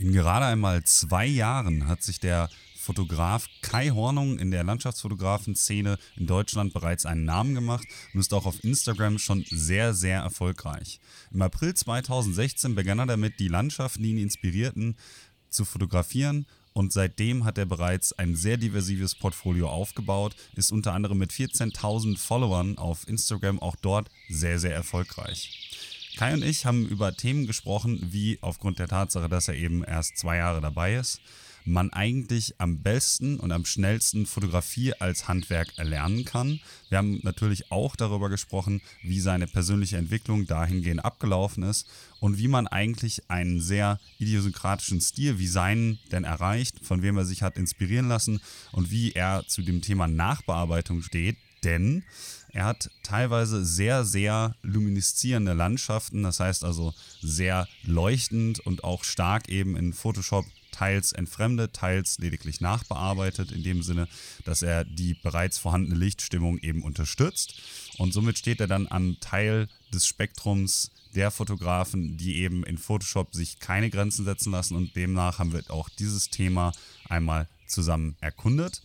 In gerade einmal zwei Jahren hat sich der Fotograf Kai Hornung in der Landschaftsfotografen-Szene in Deutschland bereits einen Namen gemacht und ist auch auf Instagram schon sehr, sehr erfolgreich. Im April 2016 begann er damit, die Landschaften, die ihn inspirierten, zu fotografieren und seitdem hat er bereits ein sehr diversives Portfolio aufgebaut, ist unter anderem mit 14.000 Followern auf Instagram auch dort sehr, sehr erfolgreich. Kai und ich haben über Themen gesprochen, wie aufgrund der Tatsache, dass er eben erst zwei Jahre dabei ist, man eigentlich am besten und am schnellsten Fotografie als Handwerk erlernen kann. Wir haben natürlich auch darüber gesprochen, wie seine persönliche Entwicklung dahingehend abgelaufen ist und wie man eigentlich einen sehr idiosynkratischen Stil wie seinen denn erreicht, von wem er sich hat inspirieren lassen und wie er zu dem Thema Nachbearbeitung steht. Denn er hat teilweise sehr, sehr lumineszierende Landschaften, das heißt also sehr leuchtend und auch stark eben in Photoshop teils entfremdet, teils lediglich nachbearbeitet, in dem Sinne, dass er die bereits vorhandene Lichtstimmung eben unterstützt. Und somit steht er dann am Teil des Spektrums der Fotografen, die eben in Photoshop sich keine Grenzen setzen lassen. Und demnach haben wir auch dieses Thema einmal zusammen erkundet.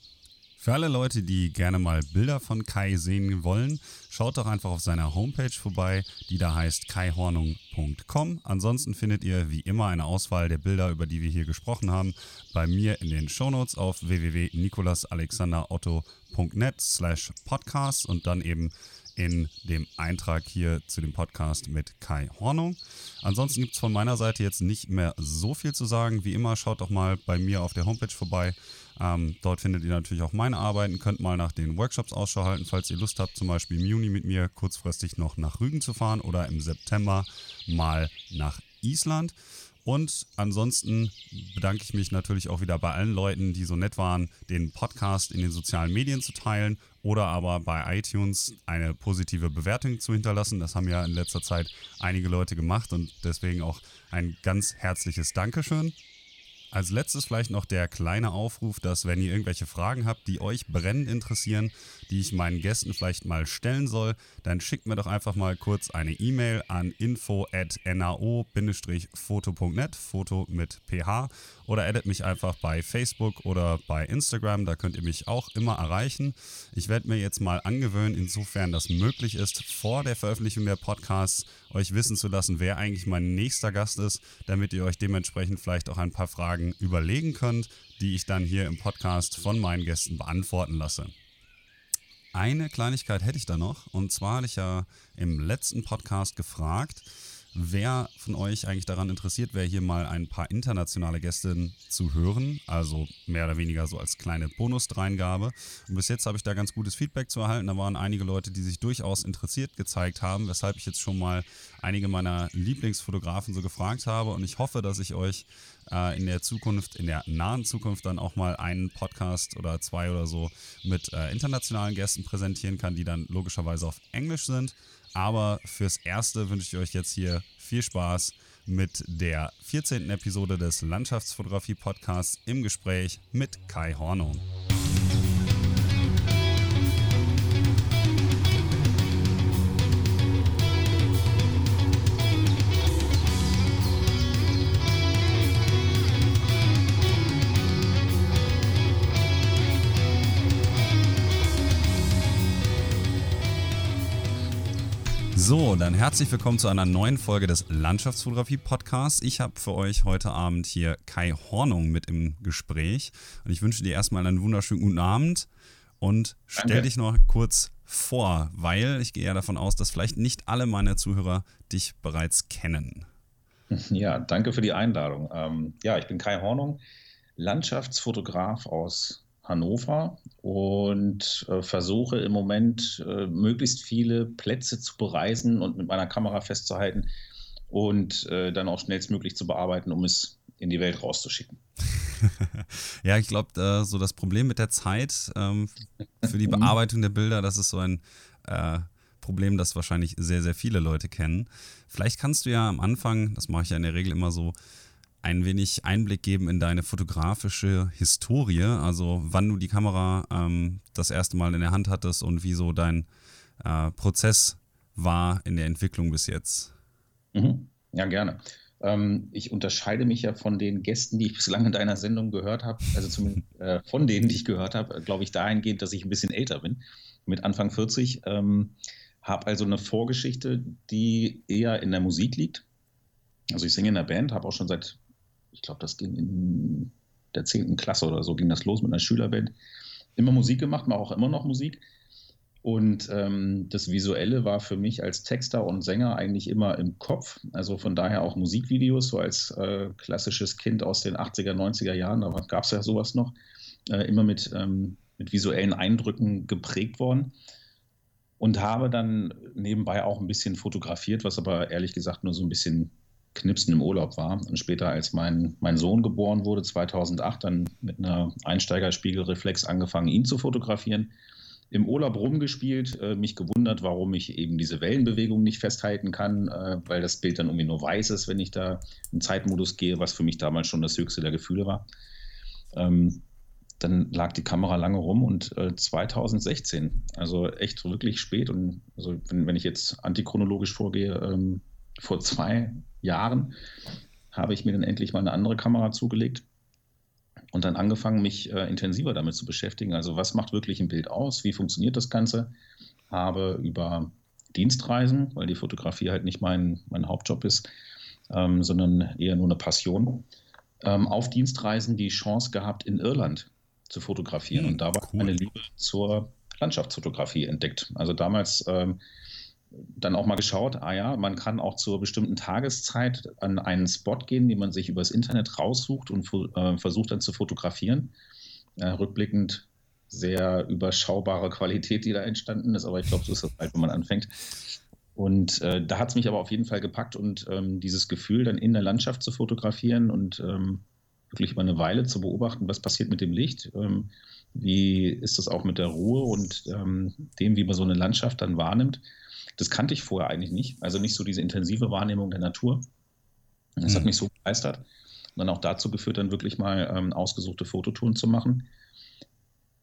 Für alle Leute, die gerne mal Bilder von Kai sehen wollen, schaut doch einfach auf seiner Homepage vorbei, die da heißt kaihornung.com. Ansonsten findet ihr wie immer eine Auswahl der Bilder, über die wir hier gesprochen haben, bei mir in den Shownotes auf www.nikolasalexanderotto.net slash podcast und dann eben in dem Eintrag hier zu dem Podcast mit Kai Hornung. Ansonsten gibt es von meiner Seite jetzt nicht mehr so viel zu sagen. Wie immer, schaut doch mal bei mir auf der Homepage vorbei. Ähm, dort findet ihr natürlich auch meine Arbeiten. Könnt mal nach den Workshops Ausschau halten, falls ihr Lust habt, zum Beispiel im Juni mit mir kurzfristig noch nach Rügen zu fahren oder im September mal nach Island. Und ansonsten bedanke ich mich natürlich auch wieder bei allen Leuten, die so nett waren, den Podcast in den sozialen Medien zu teilen oder aber bei iTunes eine positive Bewertung zu hinterlassen. Das haben ja in letzter Zeit einige Leute gemacht und deswegen auch ein ganz herzliches Dankeschön. Als letztes vielleicht noch der kleine Aufruf, dass wenn ihr irgendwelche Fragen habt, die euch brennend interessieren, die ich meinen Gästen vielleicht mal stellen soll, dann schickt mir doch einfach mal kurz eine E-Mail an info@nao-foto.net, Foto mit ph oder addet mich einfach bei Facebook oder bei Instagram, da könnt ihr mich auch immer erreichen. Ich werde mir jetzt mal angewöhnen, insofern das möglich ist, vor der Veröffentlichung der Podcasts euch wissen zu lassen, wer eigentlich mein nächster Gast ist, damit ihr euch dementsprechend vielleicht auch ein paar Fragen überlegen könnt, die ich dann hier im Podcast von meinen Gästen beantworten lasse. Eine Kleinigkeit hätte ich da noch, und zwar hatte ich ja im letzten Podcast gefragt, wer von euch eigentlich daran interessiert wäre, hier mal ein paar internationale Gäste zu hören. Also mehr oder weniger so als kleine Bonusdreingabe. Und bis jetzt habe ich da ganz gutes Feedback zu erhalten. Da waren einige Leute, die sich durchaus interessiert gezeigt haben, weshalb ich jetzt schon mal einige meiner Lieblingsfotografen so gefragt habe. Und ich hoffe, dass ich euch äh, in der Zukunft, in der nahen Zukunft dann auch mal einen Podcast oder zwei oder so mit äh, internationalen Gästen präsentieren kann, die dann logischerweise auf Englisch sind. Aber fürs Erste wünsche ich euch jetzt hier viel Spaß mit der 14. Episode des Landschaftsfotografie-Podcasts im Gespräch mit Kai Hornung. So, dann herzlich willkommen zu einer neuen Folge des Landschaftsfotografie-Podcasts. Ich habe für euch heute Abend hier Kai Hornung mit im Gespräch und ich wünsche dir erstmal einen wunderschönen guten Abend und stell Danke. dich noch kurz vor, weil ich gehe ja davon aus, dass vielleicht nicht alle meine Zuhörer dich bereits kennen. Ja, danke für die Einladung. Ähm, ja, ich bin Kai Hornung, Landschaftsfotograf aus Hannover und äh, versuche im Moment äh, möglichst viele Plätze zu bereisen und mit meiner Kamera festzuhalten und äh, dann auch schnellstmöglich zu bearbeiten, um es in die Welt rauszuschicken. ja, ich glaube, äh, so das Problem mit der Zeit ähm, für die Bearbeitung der Bilder, das ist so ein äh, Problem, das wahrscheinlich sehr, sehr viele Leute kennen. Vielleicht kannst du ja am Anfang, das mache ich ja in der Regel immer so, ein wenig Einblick geben in deine fotografische Historie, also wann du die Kamera ähm, das erste Mal in der Hand hattest und wie so dein äh, Prozess war in der Entwicklung bis jetzt. Mhm. Ja, gerne. Ähm, ich unterscheide mich ja von den Gästen, die ich bislang in deiner Sendung gehört habe, also zumindest äh, von denen, die ich gehört habe, glaube ich dahingehend, dass ich ein bisschen älter bin, mit Anfang 40. Ähm, habe also eine Vorgeschichte, die eher in der Musik liegt. Also ich singe in der Band, habe auch schon seit, ich glaube, das ging in der 10. Klasse oder so, ging das los mit einer Schülerband. Immer Musik gemacht, mache auch immer noch Musik. Und ähm, das Visuelle war für mich als Texter und Sänger eigentlich immer im Kopf. Also von daher auch Musikvideos, so als äh, klassisches Kind aus den 80er, 90er Jahren, da gab es ja sowas noch, äh, immer mit, ähm, mit visuellen Eindrücken geprägt worden. Und habe dann nebenbei auch ein bisschen fotografiert, was aber ehrlich gesagt nur so ein bisschen Knipsen im Urlaub war. Und später, als mein, mein Sohn geboren wurde, 2008, dann mit einer Einsteigerspiegelreflex angefangen, ihn zu fotografieren im Urlaub rumgespielt, äh, mich gewundert, warum ich eben diese Wellenbewegung nicht festhalten kann, äh, weil das Bild dann irgendwie nur weiß ist, wenn ich da in Zeitmodus gehe, was für mich damals schon das höchste der Gefühle war. Ähm, dann lag die Kamera lange rum und äh, 2016, also echt wirklich spät und also wenn, wenn ich jetzt antichronologisch vorgehe, ähm, vor zwei Jahren habe ich mir dann endlich mal eine andere Kamera zugelegt und dann angefangen, mich äh, intensiver damit zu beschäftigen. Also was macht wirklich ein Bild aus? Wie funktioniert das Ganze? Habe über Dienstreisen, weil die Fotografie halt nicht mein, mein Hauptjob ist, ähm, sondern eher nur eine Passion, ähm, auf Dienstreisen die Chance gehabt, in Irland zu fotografieren. Hm, und da war cool. meine Liebe zur Landschaftsfotografie entdeckt. Also damals ähm, dann auch mal geschaut, ah ja, man kann auch zur bestimmten Tageszeit an einen Spot gehen, den man sich übers Internet raussucht und äh, versucht dann zu fotografieren. Äh, rückblickend sehr überschaubare Qualität, die da entstanden ist, aber ich glaube, so ist das halt, wenn man anfängt. Und äh, da hat es mich aber auf jeden Fall gepackt und ähm, dieses Gefühl, dann in der Landschaft zu fotografieren und ähm, wirklich über eine Weile zu beobachten, was passiert mit dem Licht, ähm, wie ist das auch mit der Ruhe und ähm, dem, wie man so eine Landschaft dann wahrnimmt das kannte ich vorher eigentlich nicht. Also nicht so diese intensive Wahrnehmung der Natur. Das mhm. hat mich so begeistert. Und dann auch dazu geführt, dann wirklich mal ähm, ausgesuchte Fototouren zu machen.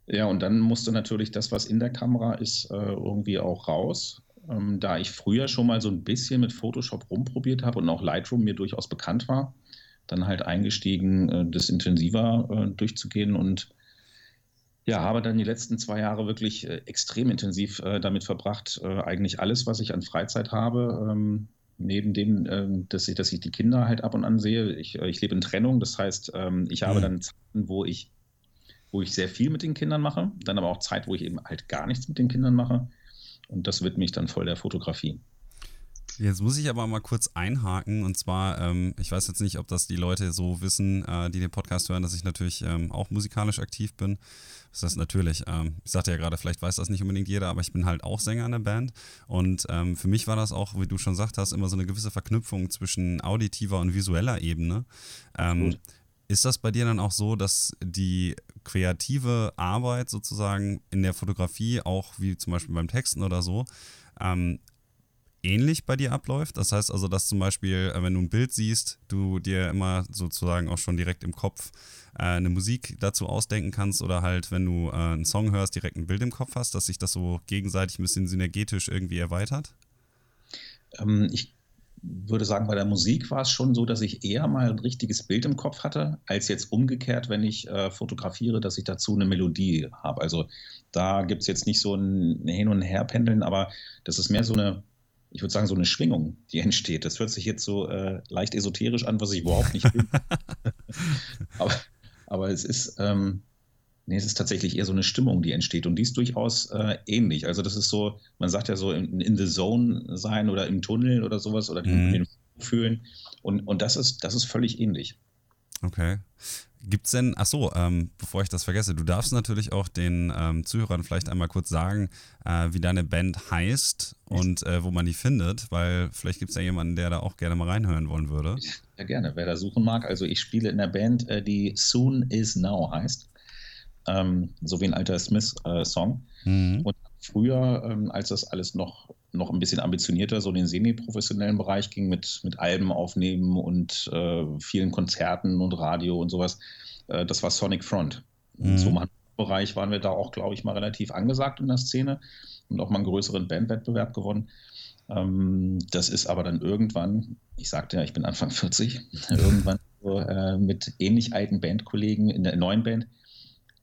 Ja, und dann musste natürlich das, was in der Kamera ist, äh, irgendwie auch raus. Ähm, da ich früher schon mal so ein bisschen mit Photoshop rumprobiert habe und auch Lightroom mir durchaus bekannt war, dann halt eingestiegen, äh, das intensiver äh, durchzugehen und ja, habe dann die letzten zwei Jahre wirklich äh, extrem intensiv äh, damit verbracht, äh, eigentlich alles, was ich an Freizeit habe, ähm, neben dem, ähm, dass, ich, dass ich die Kinder halt ab und an sehe. Ich, äh, ich lebe in Trennung, das heißt, ähm, ich habe mhm. dann Zeiten, wo ich, wo ich sehr viel mit den Kindern mache, dann aber auch Zeit, wo ich eben halt gar nichts mit den Kindern mache. Und das widme ich dann voll der Fotografie. Jetzt muss ich aber mal kurz einhaken und zwar, ähm, ich weiß jetzt nicht, ob das die Leute so wissen, äh, die den Podcast hören, dass ich natürlich ähm, auch musikalisch aktiv bin. Das ist natürlich, ähm, ich sagte ja gerade, vielleicht weiß das nicht unbedingt jeder, aber ich bin halt auch Sänger in der Band und ähm, für mich war das auch, wie du schon gesagt hast, immer so eine gewisse Verknüpfung zwischen auditiver und visueller Ebene. Ähm, ist das bei dir dann auch so, dass die kreative Arbeit sozusagen in der Fotografie, auch wie zum Beispiel beim Texten oder so, ähm, ähnlich bei dir abläuft. Das heißt also, dass zum Beispiel, äh, wenn du ein Bild siehst, du dir immer sozusagen auch schon direkt im Kopf äh, eine Musik dazu ausdenken kannst oder halt, wenn du äh, einen Song hörst, direkt ein Bild im Kopf hast, dass sich das so gegenseitig ein bisschen synergetisch irgendwie erweitert? Ähm, ich würde sagen, bei der Musik war es schon so, dass ich eher mal ein richtiges Bild im Kopf hatte, als jetzt umgekehrt, wenn ich äh, fotografiere, dass ich dazu eine Melodie habe. Also da gibt es jetzt nicht so ein Hin- und Herpendeln, aber das ist mehr so eine ich würde sagen, so eine Schwingung, die entsteht. Das hört sich jetzt so äh, leicht esoterisch an, was ich überhaupt nicht will. aber, aber, es ist, ähm, nee, es ist tatsächlich eher so eine Stimmung, die entsteht. Und die ist durchaus äh, ähnlich. Also das ist so, man sagt ja so in, in the zone sein oder im Tunnel oder sowas oder mhm. den fühlen. Und, und das ist, das ist völlig ähnlich. Okay. Gibt es denn, ach so, ähm, bevor ich das vergesse, du darfst natürlich auch den ähm, Zuhörern vielleicht einmal kurz sagen, äh, wie deine Band heißt und äh, wo man die findet, weil vielleicht gibt es ja jemanden, der da auch gerne mal reinhören wollen würde. Ja, gerne, wer da suchen mag. Also ich spiele in der Band, äh, die Soon Is Now heißt, ähm, so wie ein alter Smith-Song. Mhm. Und früher, ähm, als das alles noch noch ein bisschen ambitionierter so in den semi-professionellen Bereich ging mit, mit Alben aufnehmen und äh, vielen Konzerten und Radio und sowas. Äh, das war Sonic Front. Mhm. So im Bereich waren wir da auch, glaube ich, mal relativ angesagt in der Szene und auch mal einen größeren Bandwettbewerb gewonnen. Ähm, das ist aber dann irgendwann, ich sagte ja, ich bin Anfang 40, irgendwann so, äh, mit ähnlich alten Bandkollegen in der neuen Band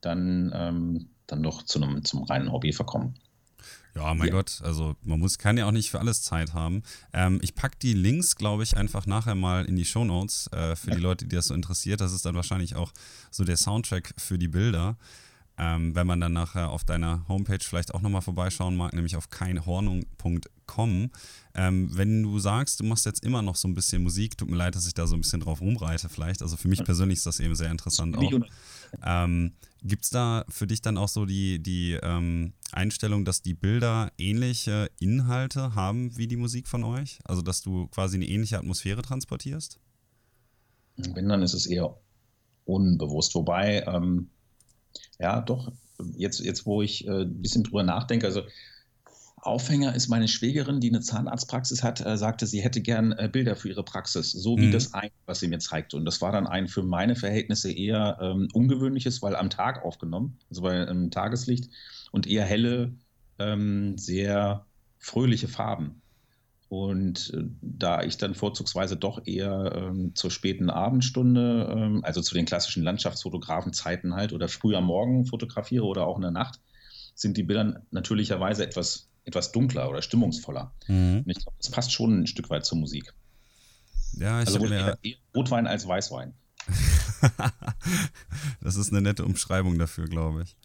dann, ähm, dann doch zu einem, zum reinen Hobby verkommen. Ja, mein ja. Gott, also man muss, kann ja auch nicht für alles Zeit haben. Ähm, ich packe die Links, glaube ich, einfach nachher mal in die Show Notes äh, für die Leute, die das so interessiert. Das ist dann wahrscheinlich auch so der Soundtrack für die Bilder. Ähm, wenn man dann nachher auf deiner Homepage vielleicht auch nochmal vorbeischauen mag, nämlich auf keinhornung.com. Ähm, wenn du sagst, du machst jetzt immer noch so ein bisschen Musik, tut mir leid, dass ich da so ein bisschen drauf rumreite vielleicht. Also für mich persönlich ist das eben sehr interessant auch. Ähm, Gibt es da für dich dann auch so die, die ähm, Einstellung, dass die Bilder ähnliche Inhalte haben wie die Musik von euch? Also dass du quasi eine ähnliche Atmosphäre transportierst? Wenn, dann ist es eher unbewusst. Wobei, ähm, ja, doch, jetzt, jetzt wo ich äh, ein bisschen drüber nachdenke, also Aufhänger ist meine Schwägerin, die eine Zahnarztpraxis hat, äh, sagte, sie hätte gern äh, Bilder für ihre Praxis, so wie mhm. das ein, was sie mir zeigte. Und das war dann ein für meine Verhältnisse eher ähm, ungewöhnliches, weil am Tag aufgenommen, also bei ähm, Tageslicht und eher helle, ähm, sehr fröhliche Farben. Und äh, da ich dann vorzugsweise doch eher ähm, zur späten Abendstunde, ähm, also zu den klassischen Landschaftsfotografenzeiten halt oder früh am Morgen fotografiere oder auch in der Nacht, sind die Bilder natürlicherweise etwas etwas dunkler oder stimmungsvoller. Mhm. Und ich glaube, das passt schon ein Stück weit zur Musik. Ja, ich also mir eher Rotwein als Weißwein. das ist eine nette Umschreibung dafür, glaube ich.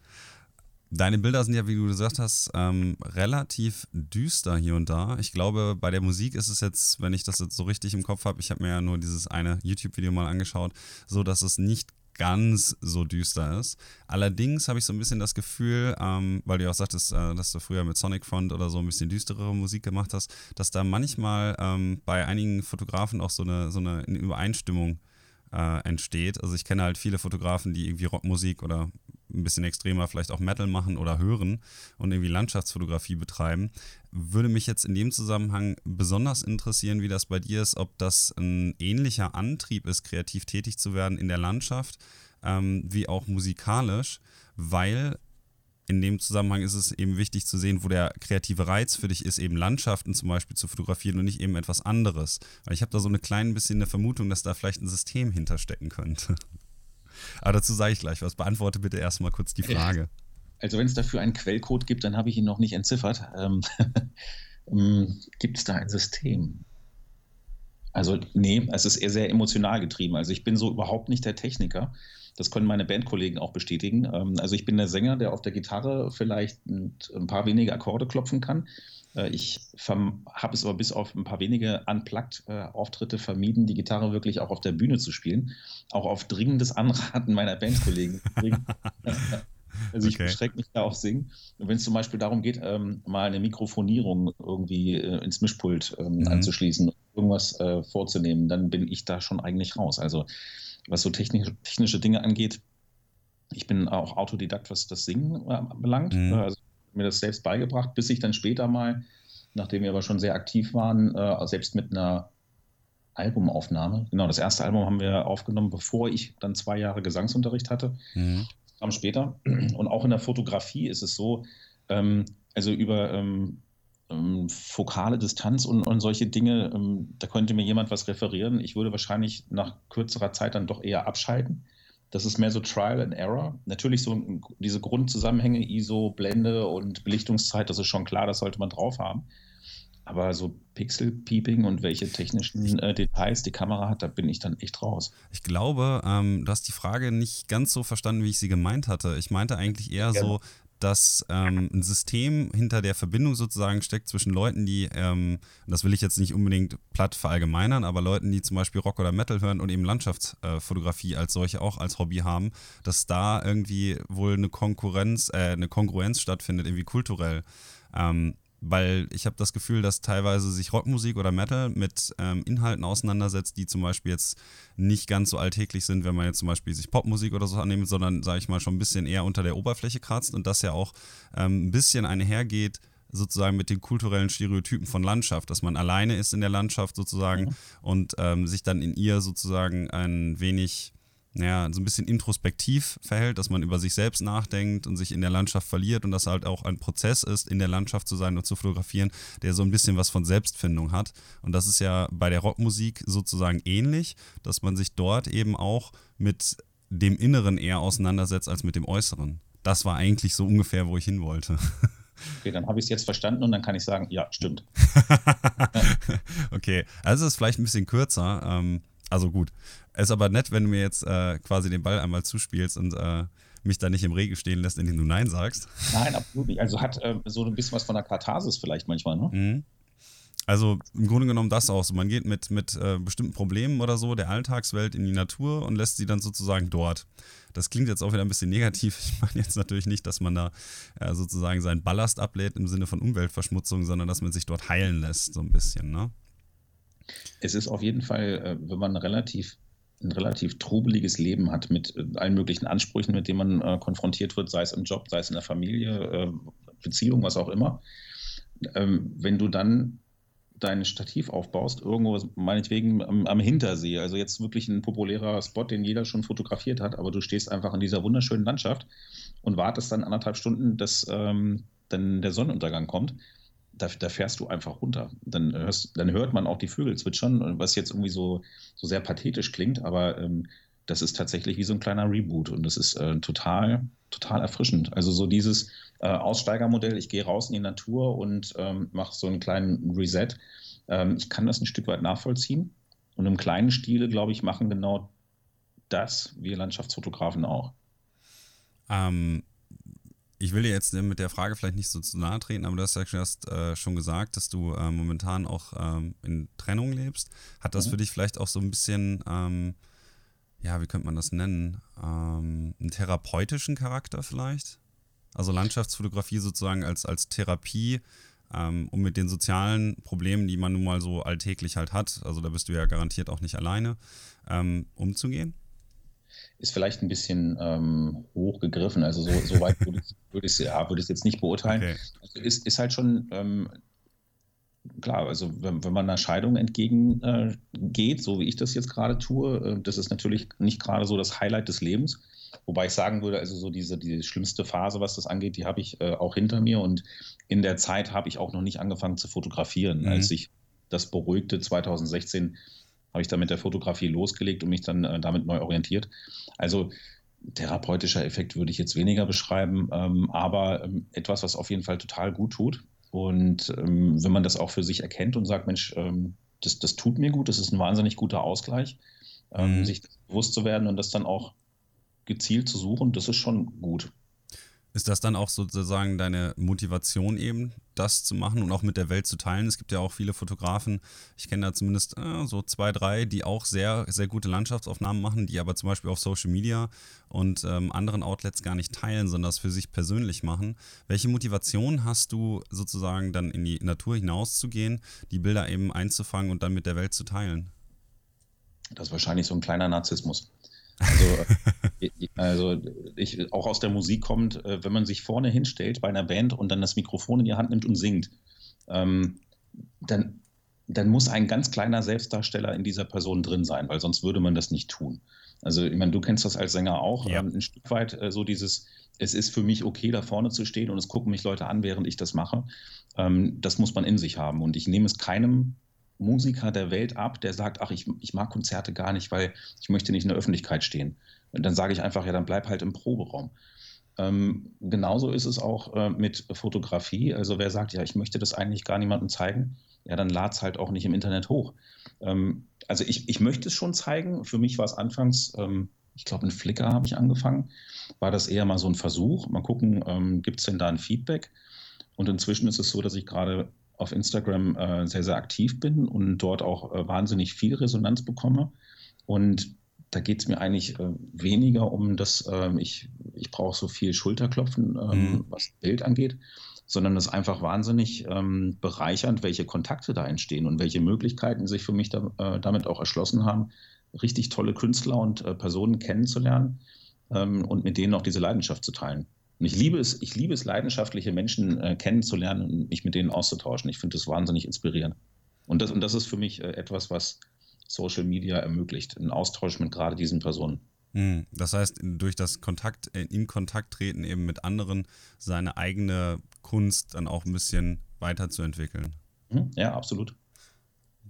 Deine Bilder sind ja, wie du gesagt hast, ähm, relativ düster hier und da. Ich glaube, bei der Musik ist es jetzt, wenn ich das jetzt so richtig im Kopf habe, ich habe mir ja nur dieses eine YouTube-Video mal angeschaut, so dass es nicht ganz so düster ist. Allerdings habe ich so ein bisschen das Gefühl, ähm, weil du auch sagtest, äh, dass du früher mit Sonic Front oder so ein bisschen düsterere Musik gemacht hast, dass da manchmal ähm, bei einigen Fotografen auch so eine, so eine Übereinstimmung äh, entsteht. Also ich kenne halt viele Fotografen, die irgendwie Rockmusik oder ein bisschen extremer vielleicht auch Metal machen oder hören und irgendwie Landschaftsfotografie betreiben. Würde mich jetzt in dem Zusammenhang besonders interessieren, wie das bei dir ist, ob das ein ähnlicher Antrieb ist, kreativ tätig zu werden in der Landschaft, ähm, wie auch musikalisch, weil in dem Zusammenhang ist es eben wichtig zu sehen, wo der kreative Reiz für dich ist, eben Landschaften zum Beispiel zu fotografieren und nicht eben etwas anderes. Weil ich habe da so eine klein bisschen eine Vermutung, dass da vielleicht ein System hinterstecken könnte. Aber dazu sage ich gleich was. Beantworte bitte erstmal kurz die Frage. Also wenn es dafür einen Quellcode gibt, dann habe ich ihn noch nicht entziffert. Ähm, ähm, gibt es da ein System? Also nee, es ist eher sehr emotional getrieben. Also ich bin so überhaupt nicht der Techniker. Das können meine Bandkollegen auch bestätigen. Ähm, also ich bin der Sänger, der auf der Gitarre vielleicht ein paar wenige Akkorde klopfen kann. Äh, ich habe es aber bis auf ein paar wenige Unplugged-Auftritte vermieden, die Gitarre wirklich auch auf der Bühne zu spielen. Auch auf dringendes Anraten meiner Bandkollegen. Also ich okay. beschränke mich da auf Singen. Und wenn es zum Beispiel darum geht, ähm, mal eine Mikrofonierung irgendwie äh, ins Mischpult ähm, mhm. anzuschließen, irgendwas äh, vorzunehmen, dann bin ich da schon eigentlich raus. Also was so technisch, technische Dinge angeht, ich bin auch Autodidakt, was das Singen äh, belangt. Mhm. Also mir das selbst beigebracht, bis ich dann später mal, nachdem wir aber schon sehr aktiv waren, äh, selbst mit einer Albumaufnahme, genau, das erste Album haben wir aufgenommen, bevor ich dann zwei Jahre Gesangsunterricht hatte. Mhm. Das kam später. Und auch in der Fotografie ist es so, ähm, also über ähm, ähm, fokale Distanz und, und solche Dinge, ähm, da könnte mir jemand was referieren. Ich würde wahrscheinlich nach kürzerer Zeit dann doch eher abschalten. Das ist mehr so Trial and Error. Natürlich so diese Grundzusammenhänge, ISO, Blende und Belichtungszeit, das ist schon klar, das sollte man drauf haben. Aber so Pixel-Peeping und welche technischen äh, Details die Kamera hat, da bin ich dann echt raus. Ich glaube, ähm, du hast die Frage nicht ganz so verstanden, wie ich sie gemeint hatte. Ich meinte eigentlich eher ja. so, dass ähm, ein System hinter der Verbindung sozusagen steckt zwischen Leuten, die, ähm, das will ich jetzt nicht unbedingt platt verallgemeinern, aber Leuten, die zum Beispiel Rock oder Metal hören und eben Landschaftsfotografie äh, als solche auch als Hobby haben, dass da irgendwie wohl eine Konkurrenz, äh, eine Kongruenz stattfindet, irgendwie kulturell. Ähm, weil ich habe das Gefühl, dass teilweise sich Rockmusik oder Metal mit ähm, Inhalten auseinandersetzt, die zum Beispiel jetzt nicht ganz so alltäglich sind, wenn man jetzt zum Beispiel sich Popmusik oder so annimmt, sondern, sage ich mal, schon ein bisschen eher unter der Oberfläche kratzt und das ja auch ähm, ein bisschen einhergeht sozusagen mit den kulturellen Stereotypen von Landschaft, dass man alleine ist in der Landschaft sozusagen mhm. und ähm, sich dann in ihr sozusagen ein wenig ja, so ein bisschen introspektiv verhält, dass man über sich selbst nachdenkt und sich in der Landschaft verliert und dass halt auch ein Prozess ist, in der Landschaft zu sein und zu fotografieren, der so ein bisschen was von Selbstfindung hat. Und das ist ja bei der Rockmusik sozusagen ähnlich, dass man sich dort eben auch mit dem Inneren eher auseinandersetzt als mit dem Äußeren. Das war eigentlich so ungefähr, wo ich hin wollte. Okay, dann habe ich es jetzt verstanden und dann kann ich sagen, ja, stimmt. okay, also es ist vielleicht ein bisschen kürzer. Ähm, also gut. Es ist aber nett, wenn du mir jetzt äh, quasi den Ball einmal zuspielst und äh, mich da nicht im Regen stehen lässt, indem du Nein sagst. Nein, absolut nicht. Also hat äh, so ein bisschen was von der Katharsis vielleicht manchmal, ne? Mhm. Also im Grunde genommen das auch so. Man geht mit, mit äh, bestimmten Problemen oder so der Alltagswelt in die Natur und lässt sie dann sozusagen dort. Das klingt jetzt auch wieder ein bisschen negativ. Ich meine jetzt natürlich nicht, dass man da äh, sozusagen seinen Ballast ablädt im Sinne von Umweltverschmutzung, sondern dass man sich dort heilen lässt, so ein bisschen, ne? Es ist auf jeden Fall, äh, wenn man relativ ein relativ trubeliges Leben hat mit äh, allen möglichen Ansprüchen, mit denen man äh, konfrontiert wird, sei es im Job, sei es in der Familie, äh, Beziehung, was auch immer. Ähm, wenn du dann dein Stativ aufbaust, irgendwo meinetwegen am, am, Hintersee, also jetzt wirklich ein populärer Spot, den jeder schon fotografiert hat, aber du stehst einfach in dieser wunderschönen Landschaft und wartest dann anderthalb Stunden, dass ähm, dann der Sonnenuntergang kommt. Da, da, fährst du einfach runter. Dann, hörst, dann hört man auch die Vögel zwitschern, was jetzt irgendwie so, so sehr pathetisch klingt, aber ähm, das ist tatsächlich wie so ein kleiner Reboot und das ist äh, total, total erfrischend. Also so dieses, äh, Aussteigermodell. Ich gehe raus in die Natur und ähm, mache so einen kleinen Reset. Ähm, ich kann das ein Stück weit nachvollziehen. Und im kleinen Stile, glaube ich, machen genau das wir Landschaftsfotografen auch. Ähm, ich will dir jetzt mit der Frage vielleicht nicht so zu nahe treten, aber du hast ja erst äh, schon gesagt, dass du äh, momentan auch ähm, in Trennung lebst. Hat das mhm. für dich vielleicht auch so ein bisschen, ähm, ja, wie könnte man das nennen, ähm, einen therapeutischen Charakter vielleicht? Also Landschaftsfotografie sozusagen als, als Therapie, ähm, um mit den sozialen Problemen, die man nun mal so alltäglich halt hat, also da bist du ja garantiert auch nicht alleine, ähm, umzugehen? Ist vielleicht ein bisschen ähm, hochgegriffen. Also so, so weit würde ich, würde ich, ja, würde ich jetzt nicht beurteilen. Okay. Also ist, ist halt schon ähm, klar, also wenn, wenn man einer Scheidung entgegengeht, äh, so wie ich das jetzt gerade tue, äh, das ist natürlich nicht gerade so das Highlight des Lebens. Wobei ich sagen würde, also so diese, diese schlimmste Phase, was das angeht, die habe ich äh, auch hinter mir und in der Zeit habe ich auch noch nicht angefangen zu fotografieren. Mhm. Als ich das beruhigte 2016, habe ich dann mit der Fotografie losgelegt und mich dann äh, damit neu orientiert. Also therapeutischer Effekt würde ich jetzt weniger beschreiben, ähm, aber ähm, etwas, was auf jeden Fall total gut tut. Und ähm, wenn man das auch für sich erkennt und sagt, Mensch, ähm, das, das tut mir gut, das ist ein wahnsinnig guter Ausgleich, ähm, mhm. sich bewusst zu werden und das dann auch gezielt zu suchen, das ist schon gut. Ist das dann auch sozusagen deine Motivation eben, das zu machen und auch mit der Welt zu teilen? Es gibt ja auch viele Fotografen, ich kenne da zumindest äh, so zwei, drei, die auch sehr, sehr gute Landschaftsaufnahmen machen, die aber zum Beispiel auf Social Media und ähm, anderen Outlets gar nicht teilen, sondern das für sich persönlich machen. Welche Motivation hast du sozusagen dann in die Natur hinauszugehen, die Bilder eben einzufangen und dann mit der Welt zu teilen? Das ist wahrscheinlich so ein kleiner Narzissmus. Also, äh, also ich, auch aus der Musik kommt, äh, wenn man sich vorne hinstellt bei einer Band und dann das Mikrofon in die Hand nimmt und singt, ähm, dann, dann muss ein ganz kleiner Selbstdarsteller in dieser Person drin sein, weil sonst würde man das nicht tun. Also, ich meine, du kennst das als Sänger auch, ja. ähm, ein Stück weit äh, so dieses, es ist für mich okay, da vorne zu stehen und es gucken mich Leute an, während ich das mache. Ähm, das muss man in sich haben. Und ich nehme es keinem Musiker der Welt ab, der sagt, ach, ich, ich mag Konzerte gar nicht, weil ich möchte nicht in der Öffentlichkeit stehen. Und dann sage ich einfach, ja, dann bleib halt im Proberaum. Ähm, genauso ist es auch äh, mit Fotografie. Also wer sagt, ja, ich möchte das eigentlich gar niemandem zeigen, ja, dann lad es halt auch nicht im Internet hoch. Ähm, also ich, ich möchte es schon zeigen. Für mich war es anfangs, ähm, ich glaube, in Flickr habe ich angefangen, war das eher mal so ein Versuch. Mal gucken, ähm, gibt es denn da ein Feedback? Und inzwischen ist es so, dass ich gerade auf Instagram äh, sehr, sehr aktiv bin und dort auch äh, wahnsinnig viel Resonanz bekomme. Und da geht es mir eigentlich äh, weniger um das, ähm, ich, ich brauche so viel Schulterklopfen, ähm, mhm. was Bild angeht, sondern es ist einfach wahnsinnig ähm, bereichernd, welche Kontakte da entstehen und welche Möglichkeiten sich für mich da, äh, damit auch erschlossen haben, richtig tolle Künstler und äh, Personen kennenzulernen und mit denen auch diese Leidenschaft zu teilen. Und ich liebe es, ich liebe es, leidenschaftliche Menschen äh, kennenzulernen und mich mit denen auszutauschen. Ich finde das wahnsinnig inspirierend. Und das, und das ist für mich äh, etwas, was Social Media ermöglicht, einen Austausch mit gerade diesen Personen. Hm, das heißt, durch das Kontakt, äh, in Kontakt treten eben mit anderen, seine eigene Kunst dann auch ein bisschen weiterzuentwickeln. Mhm, ja, absolut.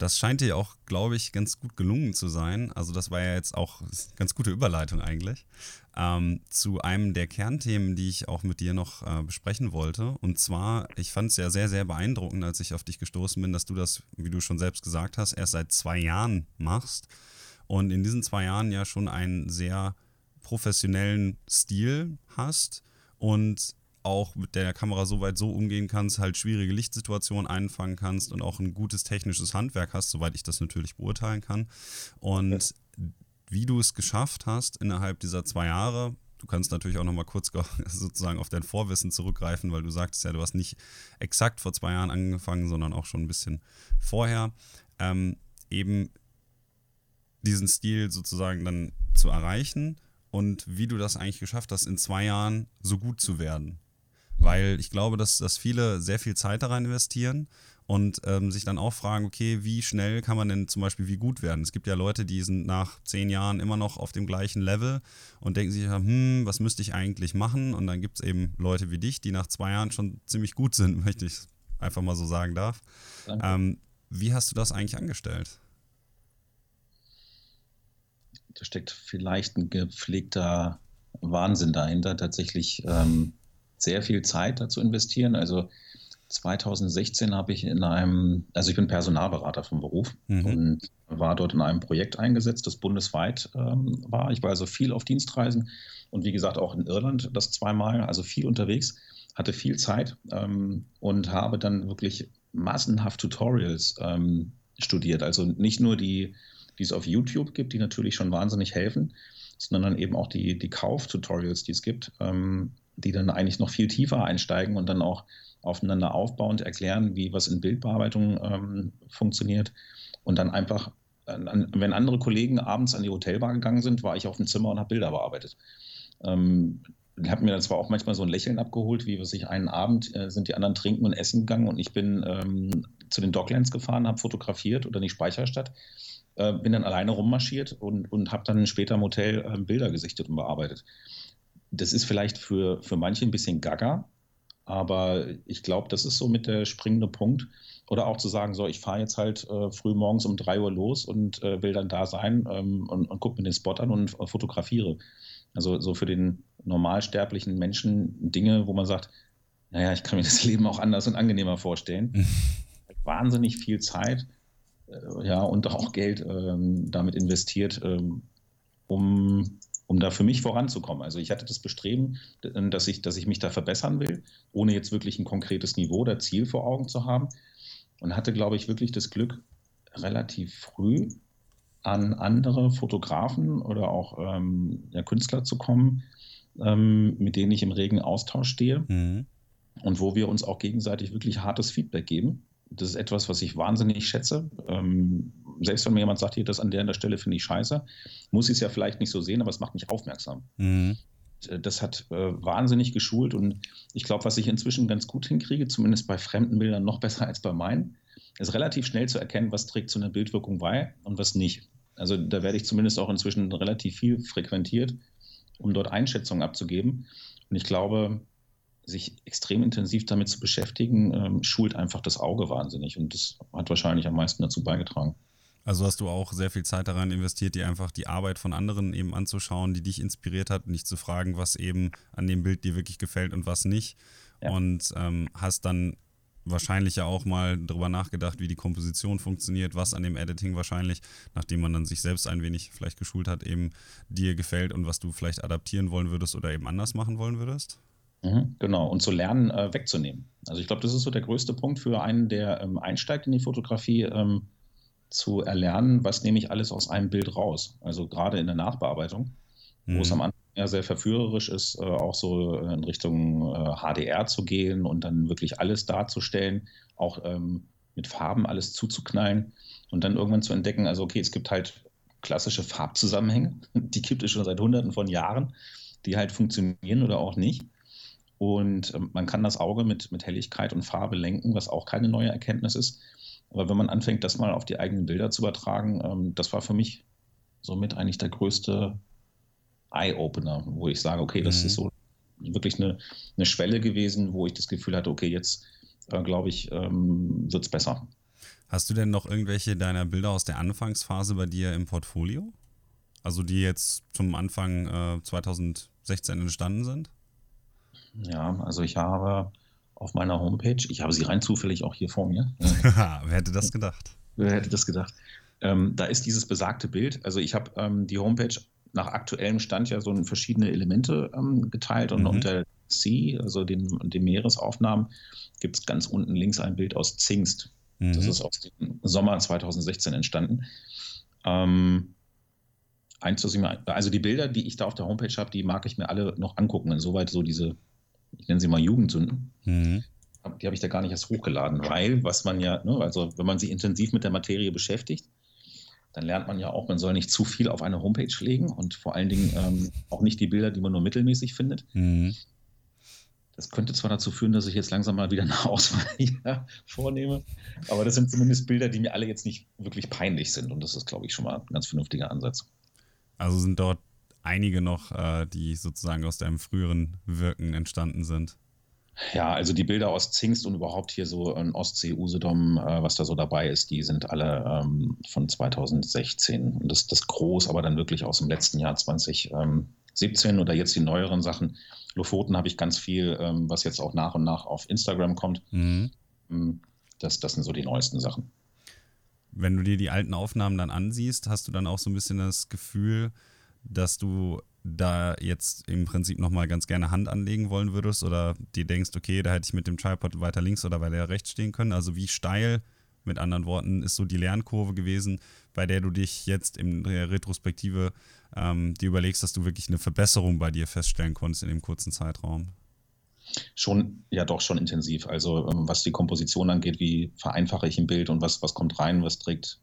Das scheint dir auch, glaube ich, ganz gut gelungen zu sein. Also das war ja jetzt auch eine ganz gute Überleitung eigentlich ähm, zu einem der Kernthemen, die ich auch mit dir noch äh, besprechen wollte. Und zwar, ich fand es ja sehr, sehr beeindruckend, als ich auf dich gestoßen bin, dass du das, wie du schon selbst gesagt hast, erst seit zwei Jahren machst und in diesen zwei Jahren ja schon einen sehr professionellen Stil hast und auch mit der Kamera so weit so umgehen kannst, halt schwierige Lichtsituationen einfangen kannst und auch ein gutes technisches Handwerk hast, soweit ich das natürlich beurteilen kann. Und wie du es geschafft hast innerhalb dieser zwei Jahre, du kannst natürlich auch nochmal kurz sozusagen auf dein Vorwissen zurückgreifen, weil du sagtest ja, du hast nicht exakt vor zwei Jahren angefangen, sondern auch schon ein bisschen vorher, ähm, eben diesen Stil sozusagen dann zu erreichen und wie du das eigentlich geschafft hast, in zwei Jahren so gut zu werden. Weil ich glaube, dass, dass viele sehr viel Zeit da rein investieren und ähm, sich dann auch fragen, okay, wie schnell kann man denn zum Beispiel wie gut werden? Es gibt ja Leute, die sind nach zehn Jahren immer noch auf dem gleichen Level und denken sich, hm, was müsste ich eigentlich machen? Und dann gibt es eben Leute wie dich, die nach zwei Jahren schon ziemlich gut sind, möchte ich einfach mal so sagen darf. Ähm, wie hast du das eigentlich angestellt? Da steckt vielleicht ein gepflegter Wahnsinn dahinter, tatsächlich ähm, sehr viel Zeit dazu investieren. Also 2016 habe ich in einem, also ich bin Personalberater vom Beruf mhm. und war dort in einem Projekt eingesetzt, das bundesweit ähm, war. Ich war also viel auf Dienstreisen und wie gesagt auch in Irland das zweimal, also viel unterwegs, hatte viel Zeit ähm, und habe dann wirklich massenhaft Tutorials ähm, studiert. Also nicht nur die, die es auf YouTube gibt, die natürlich schon wahnsinnig helfen, sondern eben auch die, die Kauf-Tutorials, die es gibt, ähm, die dann eigentlich noch viel tiefer einsteigen und dann auch aufeinander aufbauend erklären, wie was in Bildbearbeitung ähm, funktioniert. Und dann einfach, wenn andere Kollegen abends an die Hotelbar gegangen sind, war ich auf dem Zimmer und habe Bilder bearbeitet. Ähm, habe mir zwar auch manchmal so ein Lächeln abgeholt, wie was ich einen Abend äh, sind die anderen trinken und essen gegangen und ich bin ähm, zu den Docklands gefahren, habe fotografiert oder in die Speicherstadt, äh, bin dann alleine rummarschiert und, und habe dann später im Hotel äh, Bilder gesichtet und bearbeitet das ist vielleicht für, für manche ein bisschen gaga, aber ich glaube, das ist so mit der springende Punkt. Oder auch zu sagen, so, ich fahre jetzt halt äh, früh morgens um drei Uhr los und äh, will dann da sein ähm, und, und gucke mir den Spot an und äh, fotografiere. Also so für den normalsterblichen Menschen Dinge, wo man sagt, naja, ich kann mir das Leben auch anders und angenehmer vorstellen. Wahnsinnig viel Zeit äh, ja, und auch Geld ähm, damit investiert, ähm, um um da für mich voranzukommen. Also ich hatte das Bestreben, dass ich, dass ich mich da verbessern will, ohne jetzt wirklich ein konkretes Niveau oder Ziel vor Augen zu haben. Und hatte, glaube ich, wirklich das Glück, relativ früh an andere Fotografen oder auch ähm, ja, Künstler zu kommen, ähm, mit denen ich im regen Austausch stehe mhm. und wo wir uns auch gegenseitig wirklich hartes Feedback geben. Das ist etwas, was ich wahnsinnig schätze. Ähm, selbst wenn mir jemand sagt, hier, das an der, an der Stelle finde ich scheiße, muss ich es ja vielleicht nicht so sehen, aber es macht mich aufmerksam. Mhm. Äh, das hat äh, wahnsinnig geschult und ich glaube, was ich inzwischen ganz gut hinkriege, zumindest bei fremden Bildern noch besser als bei meinen, ist relativ schnell zu erkennen, was trägt zu einer Bildwirkung bei und was nicht. Also da werde ich zumindest auch inzwischen relativ viel frequentiert, um dort Einschätzungen abzugeben. Und ich glaube, sich extrem intensiv damit zu beschäftigen, ähm, schult einfach das Auge wahnsinnig. Und das hat wahrscheinlich am meisten dazu beigetragen. Also hast du auch sehr viel Zeit daran investiert, dir einfach die Arbeit von anderen eben anzuschauen, die dich inspiriert hat, nicht zu fragen, was eben an dem Bild dir wirklich gefällt und was nicht. Ja. Und ähm, hast dann wahrscheinlich ja auch mal darüber nachgedacht, wie die Komposition funktioniert, was an dem Editing wahrscheinlich, nachdem man dann sich selbst ein wenig vielleicht geschult hat, eben dir gefällt und was du vielleicht adaptieren wollen würdest oder eben anders machen wollen würdest? Mhm, genau, und zu lernen, äh, wegzunehmen. Also ich glaube, das ist so der größte Punkt für einen, der ähm, einsteigt in die Fotografie. Ähm, zu erlernen, was nehme ich alles aus einem Bild raus. Also gerade in der Nachbearbeitung, mhm. wo es mhm. am Anfang ja sehr verführerisch ist, äh, auch so in Richtung äh, HDR zu gehen und dann wirklich alles darzustellen, auch ähm, mit Farben alles zuzuknallen und dann irgendwann zu entdecken, also okay, es gibt halt klassische Farbzusammenhänge, die gibt es schon seit hunderten von Jahren, die halt funktionieren oder auch nicht. Und ähm, man kann das Auge mit, mit Helligkeit und Farbe lenken, was auch keine neue Erkenntnis ist. Aber wenn man anfängt, das mal auf die eigenen Bilder zu übertragen, ähm, das war für mich somit eigentlich der größte Eye-Opener, wo ich sage, okay, das mhm. ist so wirklich eine, eine Schwelle gewesen, wo ich das Gefühl hatte, okay, jetzt äh, glaube ich, ähm, wird es besser. Hast du denn noch irgendwelche deiner Bilder aus der Anfangsphase bei dir im Portfolio? Also die jetzt zum Anfang äh, 2016 entstanden sind? Ja, also ich habe auf meiner Homepage, ich habe sie rein zufällig auch hier vor mir. Wer hätte das gedacht? Wer hätte das gedacht? Ähm, da ist dieses besagte Bild. Also ich habe ähm, die Homepage nach aktuellem Stand ja so in verschiedene Elemente ähm, geteilt und mhm. unter Sea, also den, den Meeresaufnahmen, gibt es ganz unten links ein Bild aus Zingst. Mhm. Das ist aus dem Sommer 2016 entstanden. Ähm, also die Bilder, die ich da auf der Homepage habe, die mag ich mir alle noch angucken. Insoweit so diese, ich nenne sie mal Jugendsünden. Mhm. Die habe ich da gar nicht erst hochgeladen, weil was man ja, ne, also wenn man sich intensiv mit der Materie beschäftigt, dann lernt man ja auch, man soll nicht zu viel auf eine Homepage legen und vor allen Dingen ähm, auch nicht die Bilder, die man nur mittelmäßig findet. Mhm. Das könnte zwar dazu führen, dass ich jetzt langsam mal wieder eine Auswahl hier vornehme, aber das sind zumindest Bilder, die mir alle jetzt nicht wirklich peinlich sind und das ist, glaube ich, schon mal ein ganz vernünftiger Ansatz. Also sind dort einige noch, äh, die sozusagen aus deinem früheren Wirken entstanden sind. Ja, also die Bilder aus Zingst und überhaupt hier so in Ostsee, Usedom, äh, was da so dabei ist, die sind alle ähm, von 2016. Und das, das groß, aber dann wirklich aus dem letzten Jahr 2017 oder jetzt die neueren Sachen. Lofoten habe ich ganz viel, ähm, was jetzt auch nach und nach auf Instagram kommt. Mhm. Ähm, das, das sind so die neuesten Sachen. Wenn du dir die alten Aufnahmen dann ansiehst, hast du dann auch so ein bisschen das Gefühl, dass du da jetzt im Prinzip nochmal ganz gerne Hand anlegen wollen würdest oder dir denkst, okay, da hätte ich mit dem Tripod weiter links oder weiter rechts stehen können. Also wie steil, mit anderen Worten, ist so die Lernkurve gewesen, bei der du dich jetzt in der Retrospektive ähm, dir überlegst, dass du wirklich eine Verbesserung bei dir feststellen konntest in dem kurzen Zeitraum? Schon, ja doch, schon intensiv. Also ähm, was die Komposition angeht, wie vereinfache ich ein Bild und was, was kommt rein, was trägt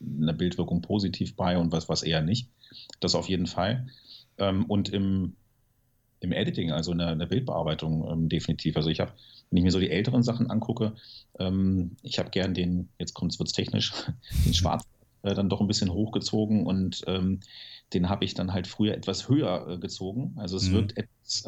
eine Bildwirkung positiv bei und was, was eher nicht. Das auf jeden Fall. Ähm, und im, im Editing, also in der, in der Bildbearbeitung ähm, definitiv. Also ich habe, wenn ich mir so die älteren Sachen angucke, ähm, ich habe gern den, jetzt kommt es technisch, den Schwarz äh, dann doch ein bisschen hochgezogen und ähm, den habe ich dann halt früher etwas höher äh, gezogen. Also es mhm. wirkt etwas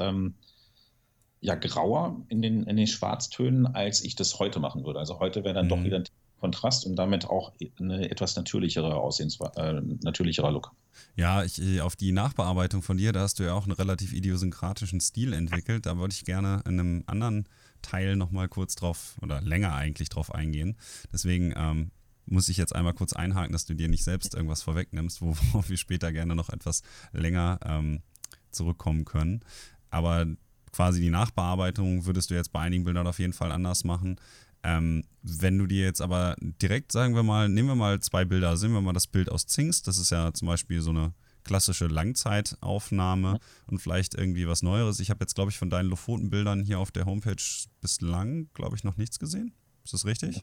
ja, grauer in den, in den Schwarztönen, als ich das heute machen würde. Also heute wäre dann mhm. doch wieder ein Kontrast und damit auch eine etwas natürlichere Aussehens äh, natürlicherer Look. Ja, ich, äh, auf die Nachbearbeitung von dir, da hast du ja auch einen relativ idiosynkratischen Stil entwickelt. Da wollte ich gerne in einem anderen Teil nochmal kurz drauf oder länger eigentlich drauf eingehen. Deswegen ähm, muss ich jetzt einmal kurz einhaken, dass du dir nicht selbst irgendwas vorwegnimmst, worauf wir später gerne noch etwas länger ähm, zurückkommen können. Aber quasi die Nachbearbeitung würdest du jetzt bei einigen Bildern auf jeden Fall anders machen. Ähm, wenn du dir jetzt aber direkt, sagen wir mal, nehmen wir mal zwei Bilder, sehen wir mal das Bild aus Zingst, das ist ja zum Beispiel so eine klassische Langzeitaufnahme und vielleicht irgendwie was Neueres. Ich habe jetzt, glaube ich, von deinen Lofoten-Bildern hier auf der Homepage bislang, glaube ich, noch nichts gesehen. Ist das richtig?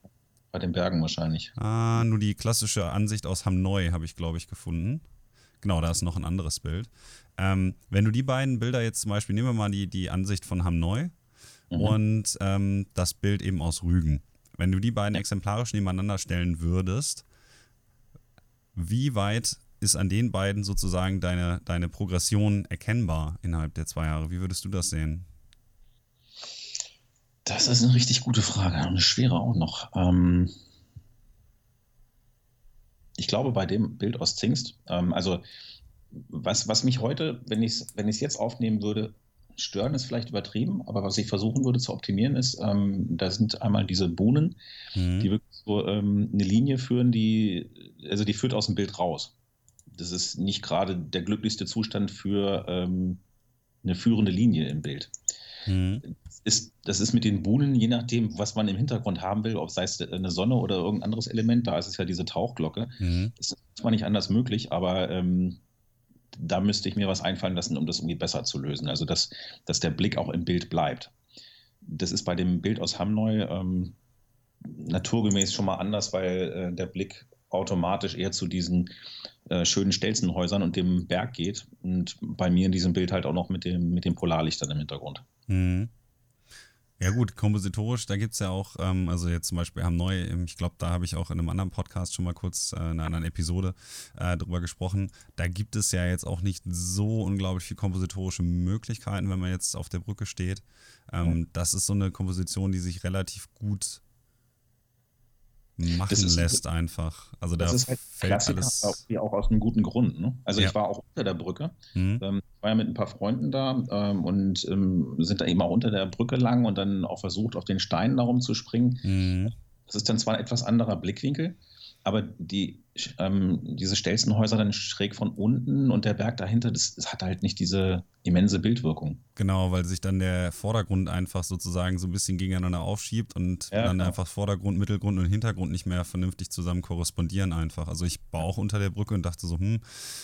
Bei den Bergen wahrscheinlich. Ah, nur die klassische Ansicht aus Hamneu habe ich, glaube ich, gefunden. Genau, da ist noch ein anderes Bild. Ähm, wenn du die beiden Bilder jetzt zum Beispiel, nehmen wir mal die, die Ansicht von Hamneu mhm. und ähm, das Bild eben aus Rügen. Wenn du die beiden exemplarisch nebeneinander stellen würdest, wie weit ist an den beiden sozusagen deine, deine Progression erkennbar innerhalb der zwei Jahre? Wie würdest du das sehen? Das ist eine richtig gute Frage, eine schwere auch noch. Ähm ich glaube, bei dem Bild aus Zingst, ähm, also was, was mich heute, wenn ich es wenn jetzt aufnehmen würde, stören ist vielleicht übertrieben, aber was ich versuchen würde zu optimieren ist, ähm, da sind einmal diese Bohnen, mhm. die wirklich so ähm, eine Linie führen, die, also die führt aus dem Bild raus. Das ist nicht gerade der glücklichste Zustand für ähm, eine führende Linie im Bild. Mhm. Ist, das ist mit den Buhnen, je nachdem, was man im Hintergrund haben will, ob sei es eine Sonne oder irgendein anderes Element, da ist es ja diese Tauchglocke. Mhm. Das ist zwar nicht anders möglich, aber ähm, da müsste ich mir was einfallen lassen, um das irgendwie besser zu lösen. Also, dass, dass der Blick auch im Bild bleibt. Das ist bei dem Bild aus Hamneu ähm, naturgemäß schon mal anders, weil äh, der Blick automatisch eher zu diesen äh, schönen Stelzenhäusern und dem Berg geht. Und bei mir in diesem Bild halt auch noch mit dem, mit den Polarlichtern im Hintergrund. Mhm. Ja gut, kompositorisch, da gibt es ja auch, ähm, also jetzt zum Beispiel haben neu, ich glaube, da habe ich auch in einem anderen Podcast schon mal kurz äh, in einer anderen Episode äh, drüber gesprochen. Da gibt es ja jetzt auch nicht so unglaublich viel kompositorische Möglichkeiten, wenn man jetzt auf der Brücke steht. Ähm, ja. Das ist so eine Komposition, die sich relativ gut machen ist, lässt einfach. Also das da ist halt fällt Klassiker, alles auch, auch aus einem guten Grund. Ne? Also ja. ich war auch unter der Brücke, mhm. ähm, war ja mit ein paar Freunden da ähm, und ähm, sind da eben auch unter der Brücke lang und dann auch versucht, auf den Steinen darum zu springen. Mhm. Das ist dann zwar ein etwas anderer Blickwinkel, aber die, ähm, diese Stelzenhäuser dann schräg von unten und der Berg dahinter, das, das, hat halt nicht diese immense Bildwirkung. Genau, weil sich dann der Vordergrund einfach sozusagen so ein bisschen gegeneinander aufschiebt und ja, dann genau. einfach Vordergrund, Mittelgrund und Hintergrund nicht mehr vernünftig zusammen korrespondieren einfach. Also ich war auch unter der Brücke und dachte so, hm,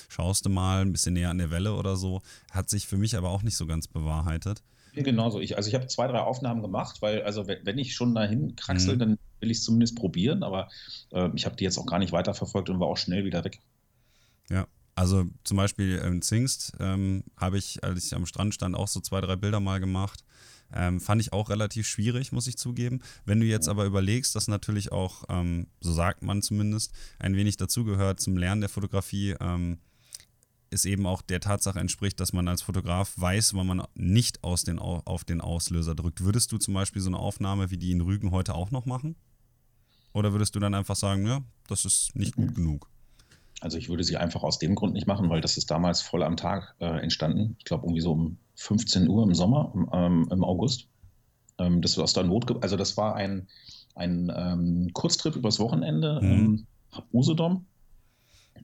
schaust du mal ein bisschen näher an der Welle oder so. Hat sich für mich aber auch nicht so ganz bewahrheitet. Genauso. Ich, also ich habe zwei, drei Aufnahmen gemacht, weil, also wenn, wenn ich schon dahin kraxel, mhm. dann will ich es zumindest probieren, aber äh, ich habe die jetzt auch gar nicht weiterverfolgt und war auch schnell wieder weg. Ja, also zum Beispiel in Zingst ähm, habe ich, als ich am Strand stand, auch so zwei, drei Bilder mal gemacht. Ähm, fand ich auch relativ schwierig, muss ich zugeben. Wenn du jetzt aber überlegst, dass natürlich auch, ähm, so sagt man zumindest, ein wenig dazugehört zum Lernen der Fotografie, ähm, es eben auch der Tatsache entspricht, dass man als Fotograf weiß, wann man nicht aus den, auf den Auslöser drückt. Würdest du zum Beispiel so eine Aufnahme wie die in Rügen heute auch noch machen? Oder würdest du dann einfach sagen, ja, das ist nicht gut genug? Also ich würde sie einfach aus dem Grund nicht machen, weil das ist damals voll am Tag äh, entstanden. Ich glaube irgendwie so um 15 Uhr im Sommer, ähm, im August. Ähm, das war aus der Not, also das war ein, ein ähm, Kurztrip übers Wochenende, mhm. Usedom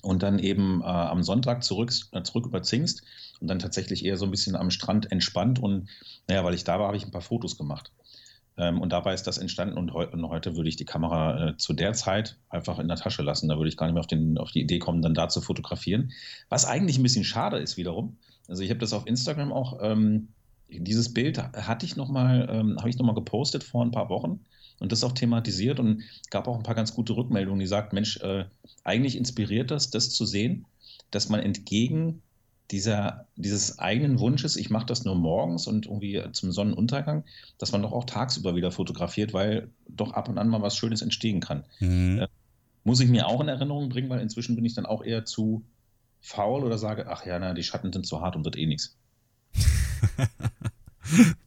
und dann eben äh, am Sonntag zurück, äh, zurück über Zingst und dann tatsächlich eher so ein bisschen am Strand entspannt und naja, weil ich da war, habe ich ein paar Fotos gemacht. Ähm, und dabei ist das entstanden und, heu und heute würde ich die Kamera äh, zu der Zeit einfach in der Tasche lassen. Da würde ich gar nicht mehr auf, den, auf die Idee kommen, dann da zu fotografieren. Was eigentlich ein bisschen schade ist wiederum. Also ich habe das auf Instagram auch, ähm, dieses Bild hatte ich noch mal, ähm, habe ich noch mal gepostet vor ein paar Wochen und das auch thematisiert und gab auch ein paar ganz gute Rückmeldungen, die sagt, Mensch, äh, eigentlich inspiriert das, das zu sehen, dass man entgegen dieser, dieses eigenen Wunsches, ich mache das nur morgens und irgendwie zum Sonnenuntergang, dass man doch auch tagsüber wieder fotografiert, weil doch ab und an mal was Schönes entstehen kann. Mhm. Äh, muss ich mir auch in Erinnerung bringen, weil inzwischen bin ich dann auch eher zu faul oder sage, ach ja, na, die Schatten sind zu hart und wird eh nichts.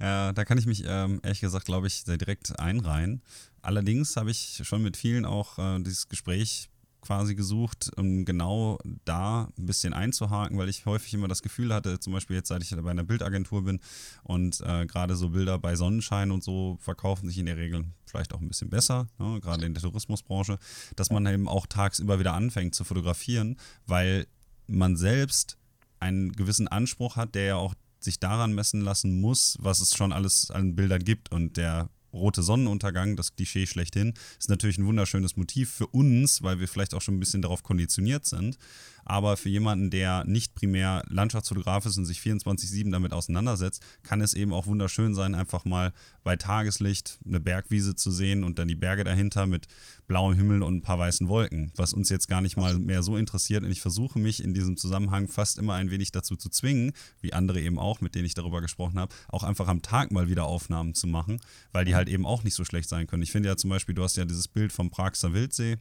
Ja, da kann ich mich ähm, ehrlich gesagt, glaube ich, sehr direkt einreihen. Allerdings habe ich schon mit vielen auch äh, dieses Gespräch quasi gesucht, um genau da ein bisschen einzuhaken, weil ich häufig immer das Gefühl hatte, zum Beispiel jetzt, seit ich bei einer Bildagentur bin und äh, gerade so Bilder bei Sonnenschein und so verkaufen sich in der Regel vielleicht auch ein bisschen besser, ne, gerade in der Tourismusbranche, dass man eben auch tagsüber wieder anfängt zu fotografieren, weil man selbst einen gewissen Anspruch hat, der ja auch sich daran messen lassen muss, was es schon alles an Bildern gibt. Und der rote Sonnenuntergang, das Klischee schlechthin, ist natürlich ein wunderschönes Motiv für uns, weil wir vielleicht auch schon ein bisschen darauf konditioniert sind. Aber für jemanden, der nicht primär Landschaftsfotograf ist und sich 24-7 damit auseinandersetzt, kann es eben auch wunderschön sein, einfach mal bei Tageslicht eine Bergwiese zu sehen und dann die Berge dahinter mit blauem Himmel und ein paar weißen Wolken, was uns jetzt gar nicht mal mehr so interessiert. Und ich versuche mich in diesem Zusammenhang fast immer ein wenig dazu zu zwingen, wie andere eben auch, mit denen ich darüber gesprochen habe, auch einfach am Tag mal wieder Aufnahmen zu machen, weil die halt eben auch nicht so schlecht sein können. Ich finde ja zum Beispiel, du hast ja dieses Bild vom Praxer Wildsee.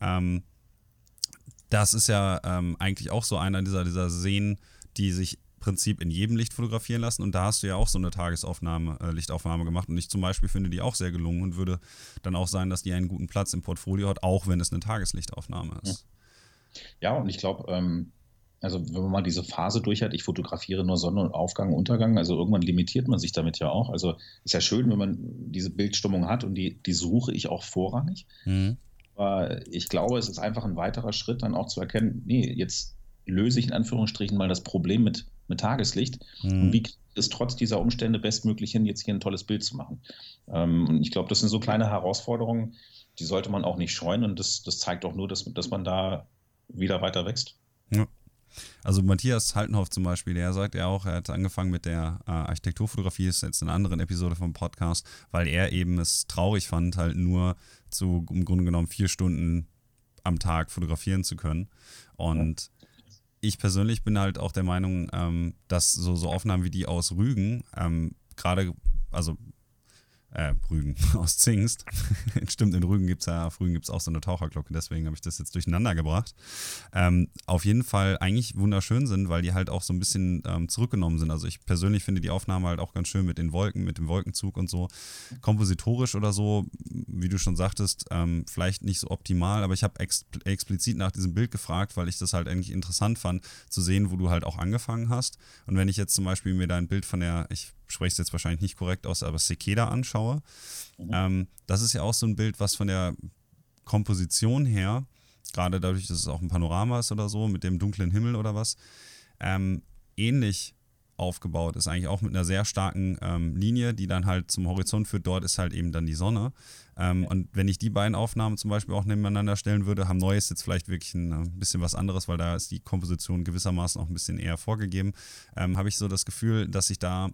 Ähm, das ist ja ähm, eigentlich auch so einer dieser, dieser Seen, die sich Prinzip in jedem Licht fotografieren lassen. Und da hast du ja auch so eine Tagesaufnahme, äh, Lichtaufnahme gemacht. Und ich zum Beispiel finde die auch sehr gelungen und würde dann auch sagen, dass die einen guten Platz im Portfolio hat, auch wenn es eine Tageslichtaufnahme ist. Ja, und ich glaube, ähm, also wenn man mal diese Phase durch hat, ich fotografiere nur Sonne und Aufgang, Untergang, also irgendwann limitiert man sich damit ja auch. Also ist ja schön, wenn man diese Bildstimmung hat und die, die suche ich auch vorrangig. Mhm. Aber ich glaube, es ist einfach ein weiterer Schritt, dann auch zu erkennen, nee, jetzt löse ich in Anführungsstrichen mal das Problem mit, mit Tageslicht. Mhm. Und wie ist trotz dieser Umstände bestmöglich hin, jetzt hier ein tolles Bild zu machen? Ähm, und ich glaube, das sind so kleine Herausforderungen, die sollte man auch nicht scheuen. Und das, das zeigt auch nur, dass, dass man da wieder weiter wächst. Ja. Also Matthias Haltenhoff zum Beispiel, der sagt ja auch, er hat angefangen mit der äh, Architekturfotografie, ist jetzt in einer anderen Episode vom Podcast, weil er eben es traurig fand, halt nur zu im Grunde genommen vier Stunden am Tag fotografieren zu können. Und. Ich persönlich bin halt auch der Meinung, ähm, dass so, so Aufnahmen wie die aus Rügen, ähm, gerade also äh, Rügen, aus Zingst. Stimmt, in Rügen gibt es ja, auf Rügen gibt es auch so eine Taucherglocke, deswegen habe ich das jetzt durcheinander gebracht. Ähm, auf jeden Fall eigentlich wunderschön sind, weil die halt auch so ein bisschen ähm, zurückgenommen sind. Also ich persönlich finde die Aufnahme halt auch ganz schön mit den Wolken, mit dem Wolkenzug und so. Kompositorisch oder so, wie du schon sagtest, ähm, vielleicht nicht so optimal, aber ich habe ex explizit nach diesem Bild gefragt, weil ich das halt eigentlich interessant fand, zu sehen, wo du halt auch angefangen hast. Und wenn ich jetzt zum Beispiel mir da ein Bild von der, ich spreche es jetzt wahrscheinlich nicht korrekt aus, aber Sekeda anschaue, mhm. ähm, das ist ja auch so ein Bild, was von der Komposition her, gerade dadurch, dass es auch ein Panorama ist oder so, mit dem dunklen Himmel oder was, ähm, ähnlich aufgebaut ist, eigentlich auch mit einer sehr starken ähm, Linie, die dann halt zum Horizont führt. Dort ist halt eben dann die Sonne. Ähm. Und wenn ich die beiden Aufnahmen zum Beispiel auch nebeneinander stellen würde, haben Neues jetzt vielleicht wirklich ein, ein, bisschen was anderes, weil da ist die Komposition gewissermaßen auch ein bisschen eher vorgegeben, ähm, habe ich so das Gefühl, dass sich da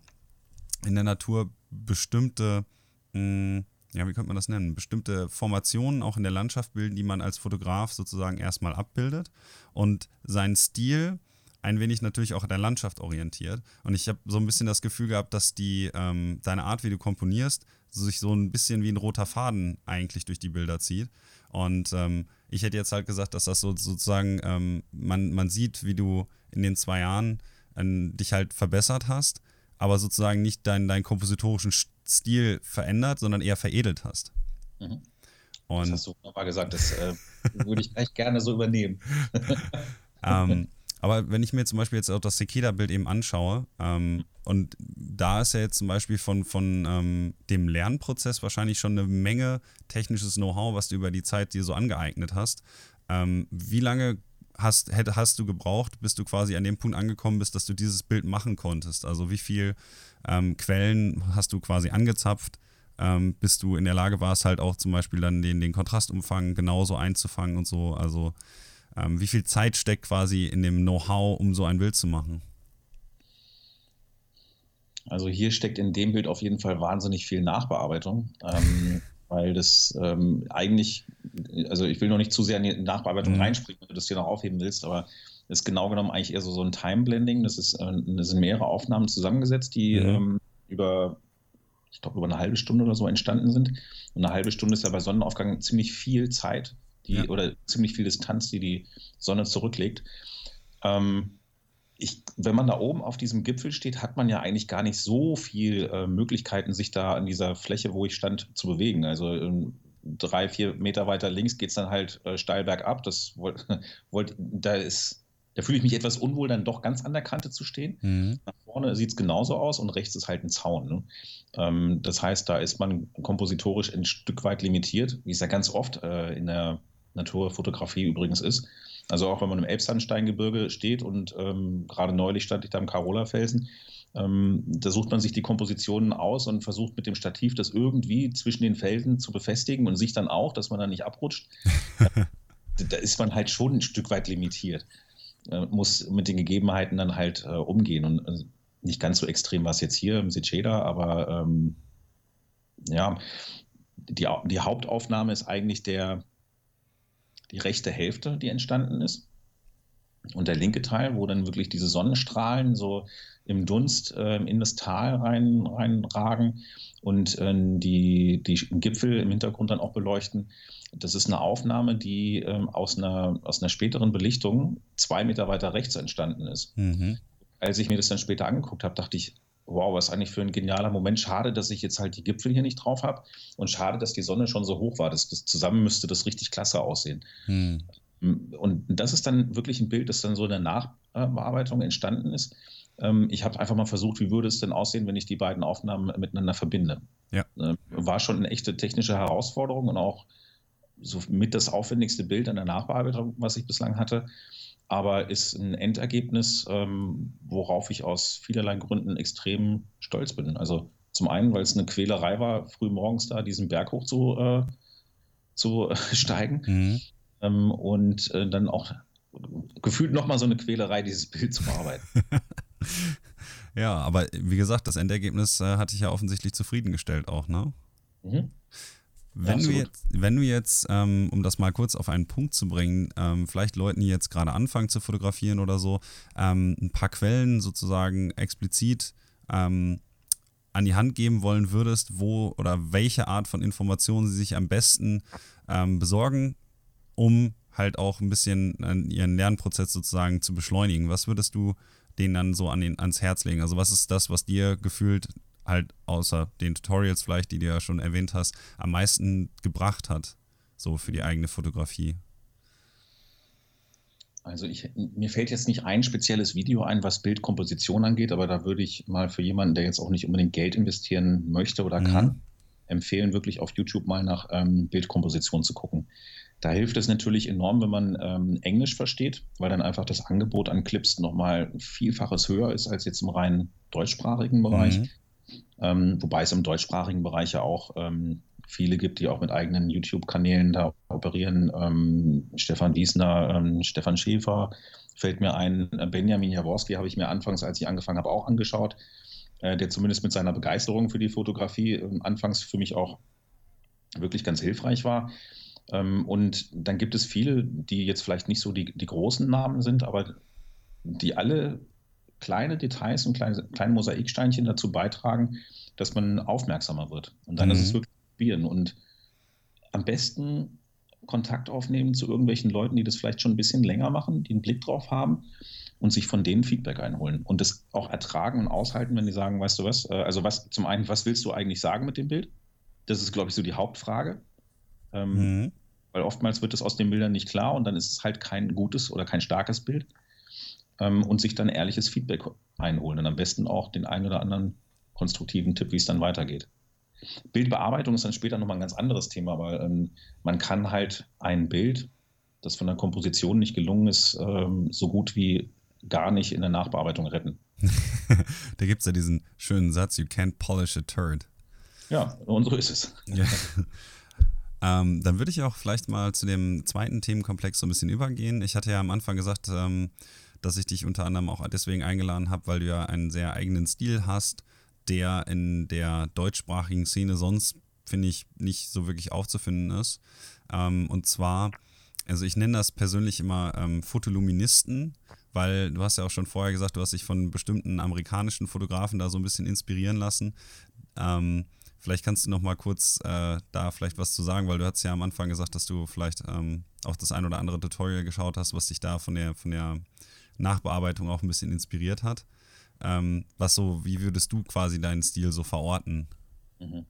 in der Natur bestimmte, mh, hm, ja, wie könnte man das nennen, bestimmte Formationen auch in der Landschaft bilden, die man als Fotograf sozusagen erstmal abbildet und seinen Stil ein wenig natürlich auch in der Landschaft orientiert. Und ich habe so ein bisschen das Gefühl gehabt, dass die, ähm, deine Art, wie du komponierst, sich so ein bisschen wie ein roter Faden eigentlich durch die Bilder zieht. Und ähm, ich hätte jetzt halt gesagt, dass das so, sozusagen, ähm, man, man sieht, wie du in den zwei Jahren äh, dich halt verbessert hast aber sozusagen nicht deinen, deinen kompositorischen Stil verändert, sondern eher veredelt hast. Mhm. Und das hast du wunderbar gesagt, das äh, würde ich gleich gerne so übernehmen. ähm, aber wenn ich mir zum Beispiel jetzt auch das Sekeda-Bild eben anschaue, ähm, und da ist ja jetzt zum Beispiel von, von ähm, dem Lernprozess wahrscheinlich schon eine Menge technisches Know-how, was du über die Zeit dir so angeeignet hast. Ähm, wie lange hast, hast du gebraucht, bis du quasi an dem Punkt angekommen bist, dass du dieses Bild machen konntest? Also wie viele ähm, Quellen hast du quasi angezapft, ähm, bis du in der Lage warst, halt auch zum Beispiel dann den, den Kontrastumfang genauso einzufangen und so? Also ähm, wie viel Zeit steckt quasi in dem Know-how, um so ein Bild zu machen? Also hier steckt in dem Bild auf jeden Fall wahnsinnig viel Nachbearbeitung. Ähm, weil das ähm, eigentlich, also ich will noch nicht zu sehr in die Nachbearbeitung mhm. reinspringen, wenn du das hier noch aufheben willst, aber ist genau genommen eigentlich eher so, so ein Time-Blending. Das, ist, äh, das sind mehrere Aufnahmen zusammengesetzt, die mhm. ähm, über, ich glaube, über eine halbe Stunde oder so entstanden sind. Und eine halbe Stunde ist ja bei Sonnenaufgang ziemlich viel Zeit, die, ja. oder ziemlich viel Distanz, die die Sonne zurücklegt. Ähm, ich, wenn man da oben auf diesem Gipfel steht, hat man ja eigentlich gar nicht so viel äh, Möglichkeiten, sich da an dieser Fläche, wo ich stand, zu bewegen. Also ähm, drei, vier Meter weiter links geht es dann halt äh, steil bergab. Das wollt, wollt, da ist, da fühle ich mich etwas unwohl, dann doch ganz an der Kante zu stehen. Mhm. Nach vorne sieht es genauso aus und rechts ist halt ein Zaun. Ne? Ähm, das heißt, da ist man kompositorisch ein Stück weit limitiert, wie es ja ganz oft äh, in der Naturfotografie übrigens ist. Also auch wenn man im Elbsandsteingebirge steht und ähm, gerade neulich stand ich da im Carola-Felsen, ähm, da sucht man sich die Kompositionen aus und versucht mit dem Stativ das irgendwie zwischen den Felsen zu befestigen und sich dann auch, dass man da nicht abrutscht. da ist man halt schon ein Stück weit limitiert. Äh, muss mit den Gegebenheiten dann halt äh, umgehen und äh, nicht ganz so extrem war es jetzt hier im Secheda, aber ähm, ja, die, die Hauptaufnahme ist eigentlich der, die rechte Hälfte, die entstanden ist. Und der linke Teil, wo dann wirklich diese Sonnenstrahlen so im Dunst äh, in das Tal rein, reinragen und äh, die, die Gipfel im Hintergrund dann auch beleuchten. Das ist eine Aufnahme, die ähm, aus, einer, aus einer späteren Belichtung zwei Meter weiter rechts entstanden ist. Mhm. Als ich mir das dann später angeguckt habe, dachte ich, wow, was eigentlich für ein genialer Moment. Schade, dass ich jetzt halt die Gipfel hier nicht drauf habe und schade, dass die Sonne schon so hoch war. Das, das zusammen müsste das richtig klasse aussehen. Hm. Und das ist dann wirklich ein Bild, das dann so in der Nachbearbeitung entstanden ist. Ähm, ich habe einfach mal versucht, wie würde es denn aussehen, wenn ich die beiden Aufnahmen miteinander verbinde. Ja. Ähm, war schon eine echte technische Herausforderung und auch so mit das aufwendigste Bild an der Nachbearbeitung, was ich bislang hatte aber ist ein Endergebnis, ähm, worauf ich aus vielerlei Gründen extrem stolz bin. Also zum einen, weil es eine Quälerei war, früh morgens da diesen Berg hoch zu, äh, zu äh, steigen mhm. ähm, und äh, dann auch gefühlt nochmal so eine Quälerei, dieses Bild zu bearbeiten. ja, aber wie gesagt, das Endergebnis äh, hat dich ja offensichtlich zufriedengestellt auch, ne? Mhm. Wenn, du jetzt, wenn du jetzt, ähm, um das mal kurz auf einen Punkt zu bringen, ähm, vielleicht Leuten, die jetzt gerade anfangen zu fotografieren oder so, ähm, ein paar Quellen sozusagen explizit ähm, an die Hand geben wollen würdest, wo oder welche Art von Informationen sie sich am besten ähm, besorgen, um halt auch ein bisschen ihren Lernprozess sozusagen zu beschleunigen. Was würdest du denen dann so an den, ans Herz legen? Also was ist das, was dir gefühlt halt außer den Tutorials vielleicht, die du ja schon erwähnt hast, am meisten gebracht hat, so für die eigene Fotografie? Also ich, mir fällt jetzt nicht ein spezielles Video ein, was Bildkomposition angeht, aber da würde ich mal für jemanden, der jetzt auch nicht unbedingt Geld investieren möchte oder kann, mhm. empfehlen, wirklich auf YouTube mal nach ähm, Bildkomposition zu gucken. Da hilft es natürlich enorm, wenn man ähm, Englisch versteht, weil dann einfach das Angebot an Clips nochmal vielfaches höher ist als jetzt im rein deutschsprachigen Bereich. Mhm. Ähm, wobei es im deutschsprachigen Bereich ja auch ähm, viele gibt, die auch mit eigenen YouTube-Kanälen da operieren. Ähm, Stefan Wiesner, ähm, Stefan Schäfer fällt mir ein, Benjamin Jaworski habe ich mir anfangs, als ich angefangen habe, auch angeschaut, äh, der zumindest mit seiner Begeisterung für die Fotografie äh, anfangs für mich auch wirklich ganz hilfreich war. Ähm, und dann gibt es viele, die jetzt vielleicht nicht so die, die großen Namen sind, aber die alle kleine Details und kleine, kleine Mosaiksteinchen dazu beitragen, dass man aufmerksamer wird. Und dann mhm. ist es mhm. wirklich probieren und am besten Kontakt aufnehmen zu irgendwelchen Leuten, die das vielleicht schon ein bisschen länger machen, die einen Blick drauf haben und sich von denen Feedback einholen und das auch ertragen und aushalten, wenn die sagen, weißt du was, äh, also was zum einen, was willst du eigentlich sagen mit dem Bild? Das ist, glaube ich, so die Hauptfrage. Ähm, mhm. Weil oftmals wird es aus den Bildern nicht klar und dann ist es halt kein gutes oder kein starkes Bild. Ähm, und sich dann ehrliches Feedback einholen und am besten auch den einen oder anderen konstruktiven Tipp, wie es dann weitergeht. Bildbearbeitung ist dann später nochmal ein ganz anderes Thema, weil ähm, man kann halt ein Bild, das von der Komposition nicht gelungen ist, ähm, so gut wie gar nicht in der Nachbearbeitung retten. da gibt es ja diesen schönen Satz, you can't polish a turd. Ja, und so ist es. Ja. ähm, dann würde ich auch vielleicht mal zu dem zweiten Themenkomplex so ein bisschen übergehen. Ich hatte ja am Anfang gesagt, ähm, dass ich dich unter anderem auch deswegen eingeladen habe, weil du ja einen sehr eigenen Stil hast der in der deutschsprachigen Szene sonst, finde ich, nicht so wirklich aufzufinden ist. Ähm, und zwar, also ich nenne das persönlich immer ähm, Fotoluministen, weil du hast ja auch schon vorher gesagt, du hast dich von bestimmten amerikanischen Fotografen da so ein bisschen inspirieren lassen. Ähm, vielleicht kannst du noch mal kurz äh, da vielleicht was zu sagen, weil du hast ja am Anfang gesagt, dass du vielleicht ähm, auch das ein oder andere Tutorial geschaut hast, was dich da von der, von der Nachbearbeitung auch ein bisschen inspiriert hat. Ähm, was so, wie würdest du quasi deinen Stil so verorten? Mhm.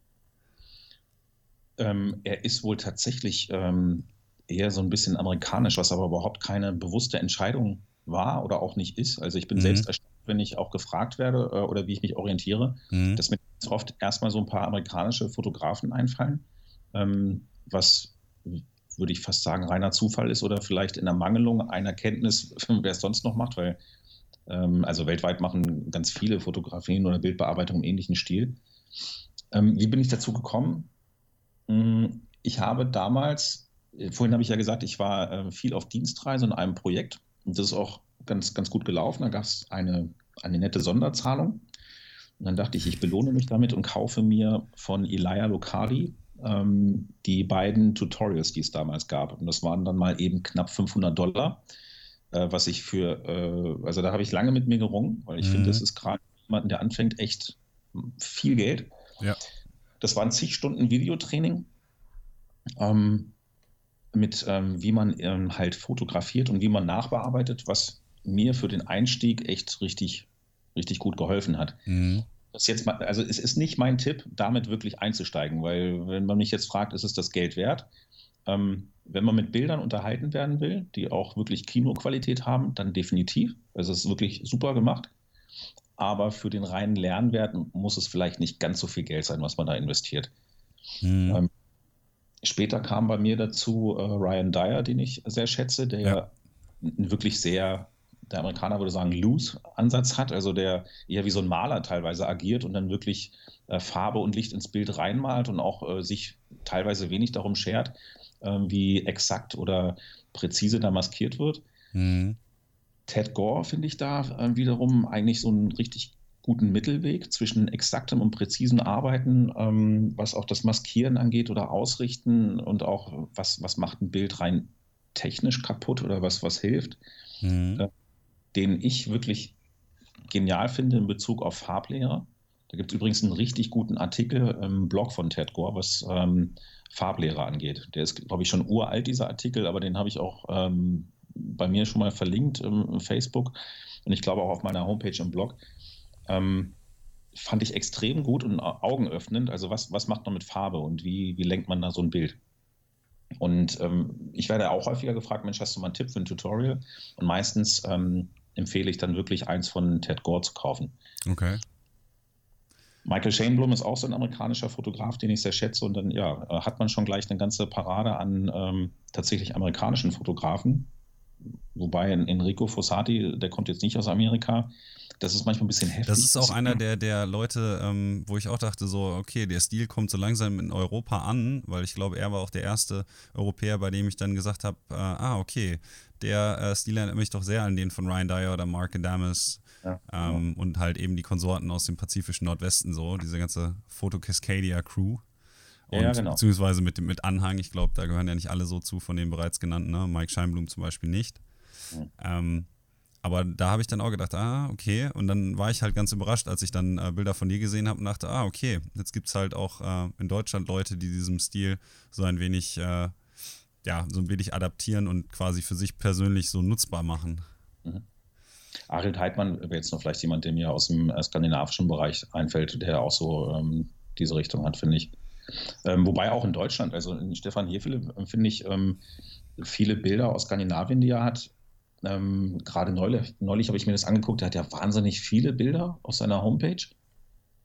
Ähm, er ist wohl tatsächlich ähm, eher so ein bisschen amerikanisch, was aber überhaupt keine bewusste Entscheidung war oder auch nicht ist. Also ich bin mhm. selbst erstaunt, wenn ich auch gefragt werde äh, oder wie ich mich orientiere, mhm. dass mir oft erstmal so ein paar amerikanische Fotografen einfallen, ähm, was würde ich fast sagen, reiner Zufall ist oder vielleicht in der Mangelung einer Kenntnis, wer es sonst noch macht, weil ähm, also weltweit machen ganz viele Fotografien oder Bildbearbeitung im ähnlichen Stil. Ähm, wie bin ich dazu gekommen? Hm, ich habe damals, äh, vorhin habe ich ja gesagt, ich war äh, viel auf Dienstreise in einem Projekt und das ist auch ganz, ganz gut gelaufen. Da gab es eine, eine nette Sonderzahlung. Und dann dachte ich, ich belohne mich damit und kaufe mir von Elia Locari ähm, die beiden Tutorials, die es damals gab. Und das waren dann mal eben knapp 500 Dollar äh, was ich für, äh, also da habe ich lange mit mir gerungen, weil ich mhm. finde, das ist gerade jemanden, der anfängt, echt viel Geld. Ja. Das waren zig Stunden Videotraining ähm, mit, ähm, wie man ähm, halt fotografiert und wie man nachbearbeitet, was mir für den Einstieg echt richtig, richtig gut geholfen hat. Mhm. Das jetzt mal, also es ist nicht mein Tipp, damit wirklich einzusteigen, weil wenn man mich jetzt fragt, ist es das Geld wert? Ähm, wenn man mit Bildern unterhalten werden will, die auch wirklich Kinoqualität haben, dann definitiv. Also es ist wirklich super gemacht. Aber für den reinen Lernwert muss es vielleicht nicht ganz so viel Geld sein, was man da investiert. Mhm. Ähm, später kam bei mir dazu äh, Ryan Dyer, den ich sehr schätze, der ja. wirklich sehr, der Amerikaner würde sagen, loose Ansatz hat, also der eher wie so ein Maler teilweise agiert und dann wirklich äh, Farbe und Licht ins Bild reinmalt und auch äh, sich teilweise wenig darum schert, ähm, wie exakt oder präzise da maskiert wird. Mhm. Ted Gore finde ich da äh, wiederum eigentlich so einen richtig guten Mittelweg zwischen exaktem und präzisen Arbeiten, ähm, was auch das Maskieren angeht oder Ausrichten und auch was, was macht ein Bild rein technisch kaputt oder was, was hilft, mhm. Den ich wirklich genial finde in Bezug auf Farblehrer. Da gibt es übrigens einen richtig guten Artikel im Blog von Ted Gore, was ähm, Farblehre angeht. Der ist, glaube ich, schon uralt, dieser Artikel, aber den habe ich auch ähm, bei mir schon mal verlinkt im Facebook und ich glaube auch auf meiner Homepage im Blog. Ähm, fand ich extrem gut und augenöffnend. Also was, was macht man mit Farbe und wie, wie lenkt man da so ein Bild? Und ähm, ich werde auch häufiger gefragt, Mensch, hast du mal einen Tipp für ein Tutorial? Und meistens ähm, empfehle ich dann wirklich eins von Ted Gore zu kaufen. Okay. Michael Shaneblum ist auch so ein amerikanischer Fotograf, den ich sehr schätze. Und dann ja, hat man schon gleich eine ganze Parade an ähm, tatsächlich amerikanischen Fotografen. Wobei Enrico Fossati, der kommt jetzt nicht aus Amerika, das ist manchmal ein bisschen heftig. Das ist auch einer der, der Leute, ähm, wo ich auch dachte, so, okay, der Stil kommt so langsam in Europa an, weil ich glaube, er war auch der erste Europäer, bei dem ich dann gesagt habe, äh, ah, okay, der äh, Stil erinnert mich doch sehr an den von Ryan Dyer oder Mark Adamus. Ja, ähm, ja. Und halt eben die Konsorten aus dem pazifischen Nordwesten, so, diese ganze Foto Cascadia Crew. Und ja, genau. beziehungsweise mit, mit Anhang, ich glaube, da gehören ja nicht alle so zu von den bereits genannten, ne? Mike Scheinblum zum Beispiel nicht. Mhm. Ähm, aber da habe ich dann auch gedacht, ah, okay. Und dann war ich halt ganz überrascht, als ich dann äh, Bilder von dir gesehen habe und dachte, ah, okay, jetzt gibt es halt auch äh, in Deutschland Leute, die diesem Stil so ein wenig, äh, ja, so ein wenig adaptieren und quasi für sich persönlich so nutzbar machen. Mhm. Arild Heidmann wäre jetzt noch vielleicht jemand, der mir aus dem äh, skandinavischen Bereich einfällt, der auch so ähm, diese Richtung hat, finde ich. Ähm, wobei auch in Deutschland, also in Stefan Hefele, äh, finde ich, ähm, viele Bilder aus Skandinavien, die er hat, ähm, Gerade neulich, neulich habe ich mir das angeguckt, er hat ja wahnsinnig viele Bilder auf seiner Homepage.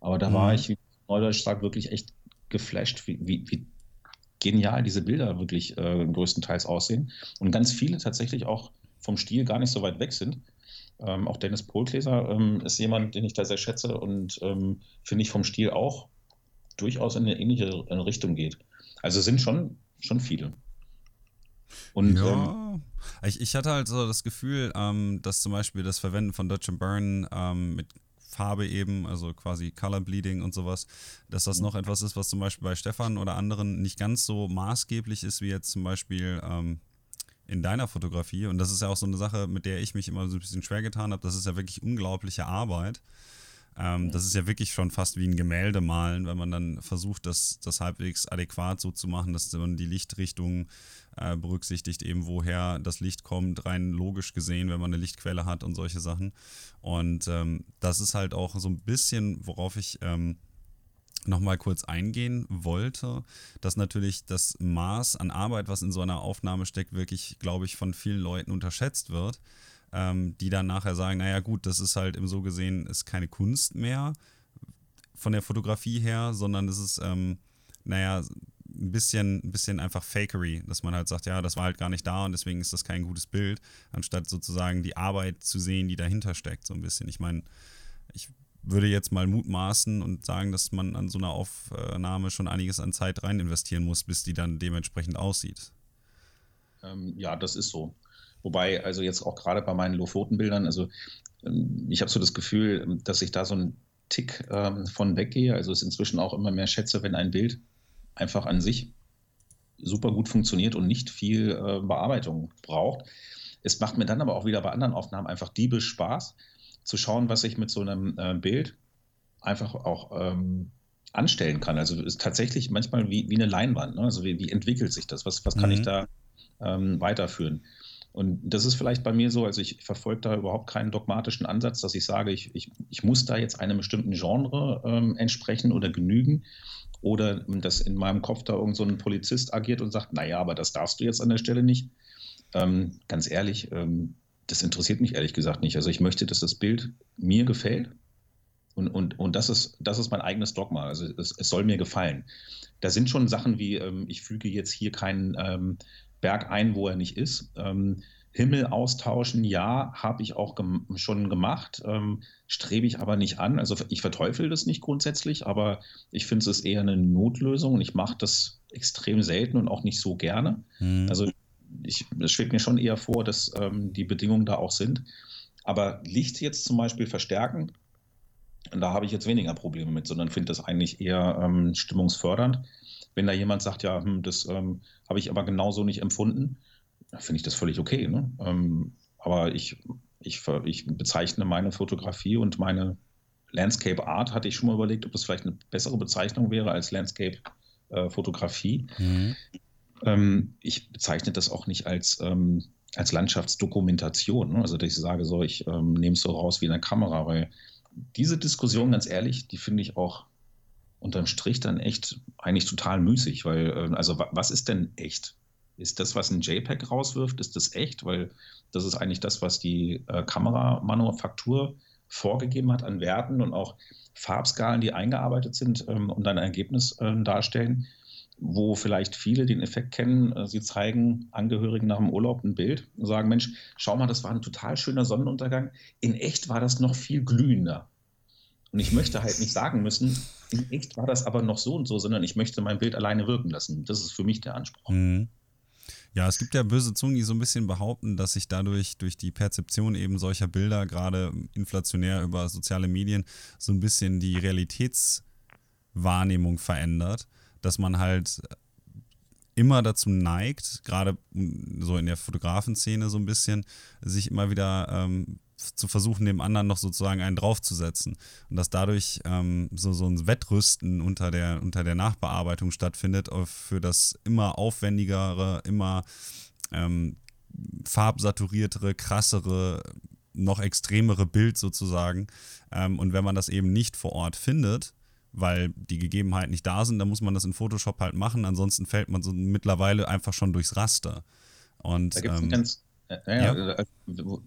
Aber da mhm. war ich, wie Neudeutsch sagt, wirklich echt geflasht, wie, wie, wie genial diese Bilder wirklich äh, größtenteils aussehen. Und ganz viele tatsächlich auch vom Stil gar nicht so weit weg sind. Ähm, auch Dennis Pohlgläser ähm, ist jemand, den ich da sehr schätze und ähm, finde ich vom Stil auch durchaus in eine ähnliche Richtung geht. Also sind schon, schon viele. Und ja. ähm, ich, ich hatte halt so das Gefühl, ähm, dass zum Beispiel das Verwenden von Dodge Burn ähm, mit Farbe eben, also quasi Color Bleeding und sowas, dass das mhm. noch etwas ist, was zum Beispiel bei Stefan oder anderen nicht ganz so maßgeblich ist, wie jetzt zum Beispiel ähm, in deiner Fotografie. Und das ist ja auch so eine Sache, mit der ich mich immer so ein bisschen schwer getan habe. Das ist ja wirklich unglaubliche Arbeit. Ähm, das ist ja wirklich schon fast wie ein Gemälde malen, wenn man dann versucht, das, das halbwegs adäquat so zu machen, dass man die Lichtrichtung äh, berücksichtigt, eben woher das Licht kommt, rein logisch gesehen, wenn man eine Lichtquelle hat und solche Sachen. Und ähm, das ist halt auch so ein bisschen, worauf ich ähm, nochmal kurz eingehen wollte, dass natürlich das Maß an Arbeit, was in so einer Aufnahme steckt, wirklich, glaube ich, von vielen Leuten unterschätzt wird ähm, die dann nachher sagen, naja gut, das ist halt im so gesehen, ist keine Kunst mehr von der Fotografie her, sondern es ist, ähm, naja, ein bisschen, ein bisschen einfach Fakery, dass man halt sagt, ja, das war halt gar nicht da und deswegen ist das kein gutes Bild, anstatt sozusagen die Arbeit zu sehen, die dahinter steckt, so ein bisschen. Ich meine, ich würde jetzt mal mutmaßen und sagen, dass man an so einer Aufnahme schon einiges an Zeit rein investieren muss, bis die dann dementsprechend aussieht. Ähm, ja, das ist so. Wobei, also jetzt auch gerade bei meinen Lofotenbildern, also ähm, ich habe so das Gefühl, dass ich da so einen Tick ähm, von weggehe. Also es inzwischen auch immer mehr schätze, wenn ein Bild einfach an sich super gut funktioniert und nicht viel äh, Bearbeitung braucht. Es macht mir dann aber auch wieder bei anderen Aufnahmen einfach diebisch Spaß, zu schauen, was ich mit so einem äh, Bild einfach auch ähm, anstellen kann. Also ist tatsächlich manchmal wie, wie eine Leinwand. Ne? Also wie, wie, entwickelt sich das? Was, was kann mhm. ich da ähm, weiterführen? Und das ist vielleicht bei mir so, also ich verfolge da überhaupt keinen dogmatischen Ansatz, dass ich sage, ich, ich, ich muss da jetzt einem bestimmten Genre ähm, entsprechen oder genügen. Oder dass in meinem Kopf da irgend so ein Polizist agiert und sagt, naja, aber das darfst du jetzt an der Stelle nicht. Ähm, ganz ehrlich, ähm, das interessiert mich ehrlich gesagt nicht. Also ich möchte, dass das Bild mir gefällt. Und, und, und das, ist, das ist mein eigenes Dogma. Also es, es soll mir gefallen. Da sind schon Sachen wie, ähm, ich füge jetzt hier keinen ähm, Berg ein, wo er nicht ist. Ähm, Himmel austauschen, ja, habe ich auch gem schon gemacht, ähm, strebe ich aber nicht an. Also ich verteufel das nicht grundsätzlich, aber ich finde es eher eine Notlösung und ich mache das extrem selten und auch nicht so gerne. Mhm. Also ich, es schwebt mir schon eher vor, dass ähm, die Bedingungen da auch sind. Aber Licht jetzt zum Beispiel verstärken, da habe ich jetzt weniger Probleme mit, sondern finde das eigentlich eher ähm, stimmungsfördernd. Wenn da jemand sagt, ja, hm, das ähm, habe ich aber genauso nicht empfunden, finde ich das völlig okay. Ne? Ähm, aber ich, ich, ich bezeichne meine Fotografie und meine Landscape Art hatte ich schon mal überlegt, ob das vielleicht eine bessere Bezeichnung wäre als Landscape äh, Fotografie. Mhm. Ähm, ich bezeichne das auch nicht als, ähm, als Landschaftsdokumentation. Ne? Also, dass ich sage, so, ich ähm, nehme es so raus wie in der Kamera, weil diese Diskussion, ganz ehrlich, die finde ich auch unterm Strich dann echt eigentlich total müßig, weil, äh, also, was ist denn echt? Ist das, was ein JPEG rauswirft, ist das echt? Weil das ist eigentlich das, was die äh, Kameramanufaktur vorgegeben hat an Werten und auch Farbskalen, die eingearbeitet sind ähm, und dann ein Ergebnis ähm, darstellen, wo vielleicht viele den Effekt kennen. Äh, sie zeigen Angehörigen nach dem Urlaub ein Bild und sagen: Mensch, schau mal, das war ein total schöner Sonnenuntergang. In echt war das noch viel glühender. Und ich möchte halt nicht sagen müssen, in echt war das aber noch so und so, sondern ich möchte mein Bild alleine wirken lassen. Das ist für mich der Anspruch. Mhm. Ja, es gibt ja böse Zungen, die so ein bisschen behaupten, dass sich dadurch durch die Perzeption eben solcher Bilder, gerade inflationär über soziale Medien, so ein bisschen die Realitätswahrnehmung verändert, dass man halt immer dazu neigt, gerade so in der Fotografenszene so ein bisschen, sich immer wieder ähm, zu versuchen, dem anderen noch sozusagen einen draufzusetzen. Und dass dadurch ähm, so, so ein Wettrüsten unter der, unter der Nachbearbeitung stattfindet für das immer aufwendigere, immer ähm, farbsaturiertere, krassere, noch extremere Bild sozusagen. Ähm, und wenn man das eben nicht vor Ort findet, weil die Gegebenheiten nicht da sind, dann muss man das in Photoshop halt machen. Ansonsten fällt man so mittlerweile einfach schon durchs Raster. Und, da gibt es ähm, ganz, ja, ja. Äh,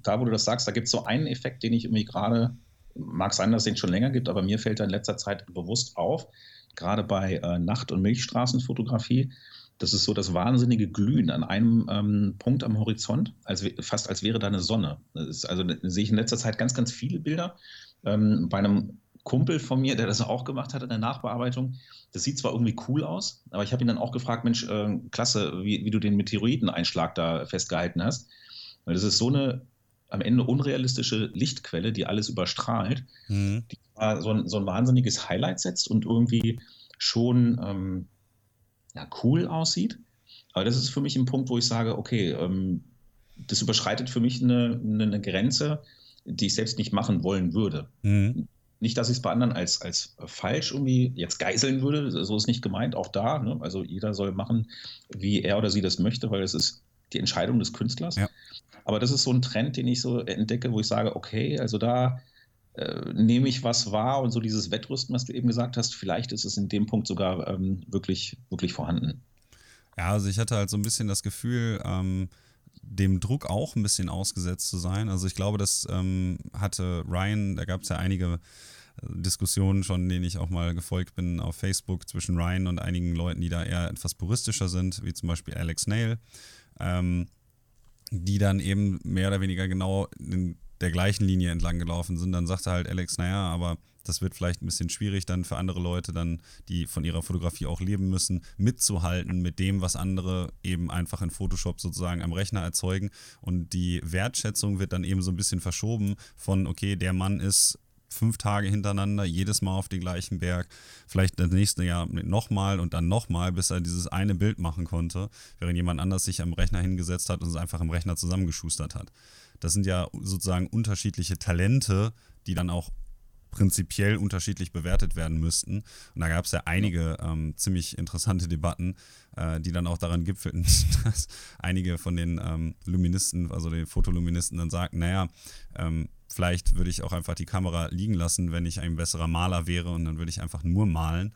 da, wo du das sagst, da gibt es so einen Effekt, den ich irgendwie gerade, mag sein, dass es den schon länger gibt, aber mir fällt da in letzter Zeit bewusst auf, gerade bei äh, Nacht- und Milchstraßenfotografie, das ist so das wahnsinnige Glühen an einem ähm, Punkt am Horizont, als, fast als wäre da eine Sonne. Ist, also sehe ich in letzter Zeit ganz, ganz viele Bilder. Ähm, bei einem Kumpel von mir, der das auch gemacht hat in der Nachbearbeitung, das sieht zwar irgendwie cool aus, aber ich habe ihn dann auch gefragt, Mensch, äh, klasse, wie, wie, du den Meteoriteneinschlag da festgehalten hast. Weil das ist so eine am Ende unrealistische Lichtquelle, die alles überstrahlt, mhm. die so ein, so ein, wahnsinniges Highlight setzt und irgendwie schon ähm, ja, cool aussieht. Aber das ist für mich ein Punkt, wo ich sage, okay, ähm, das überschreitet für mich eine, eine, Grenze, die ich selbst nicht machen wollen würde. Mhm. Nicht, dass ich es bei anderen als, als falsch irgendwie jetzt geißeln würde, so ist nicht gemeint, auch da. Ne? Also jeder soll machen, wie er oder sie das möchte, weil es ist die Entscheidung des Künstlers. Ja. Aber das ist so ein Trend, den ich so entdecke, wo ich sage, okay, also da äh, nehme ich was wahr und so dieses Wettrüsten, was du eben gesagt hast, vielleicht ist es in dem Punkt sogar ähm, wirklich, wirklich vorhanden. Ja, also ich hatte halt so ein bisschen das Gefühl, ähm, dem Druck auch ein bisschen ausgesetzt zu sein. Also ich glaube, das ähm, hatte Ryan, da gab es ja einige äh, Diskussionen schon, denen ich auch mal gefolgt bin auf Facebook zwischen Ryan und einigen Leuten, die da eher etwas puristischer sind, wie zum Beispiel Alex Nail, ähm, die dann eben mehr oder weniger genau in der gleichen Linie entlang gelaufen sind. Dann sagte halt Alex, naja, aber das wird vielleicht ein bisschen schwierig dann für andere Leute dann, die von ihrer Fotografie auch leben müssen, mitzuhalten mit dem, was andere eben einfach in Photoshop sozusagen am Rechner erzeugen. Und die Wertschätzung wird dann eben so ein bisschen verschoben von, okay, der Mann ist fünf Tage hintereinander, jedes Mal auf den gleichen Berg, vielleicht das nächste Jahr nochmal und dann nochmal, bis er dieses eine Bild machen konnte, während jemand anders sich am Rechner hingesetzt hat und es einfach im Rechner zusammengeschustert hat. Das sind ja sozusagen unterschiedliche Talente, die dann auch prinzipiell unterschiedlich bewertet werden müssten. Und da gab es ja einige ähm, ziemlich interessante Debatten, äh, die dann auch daran gipfelten, dass einige von den ähm, Luministen, also den Fotoluministen, dann sagten, naja, ähm, vielleicht würde ich auch einfach die Kamera liegen lassen, wenn ich ein besserer Maler wäre und dann würde ich einfach nur malen.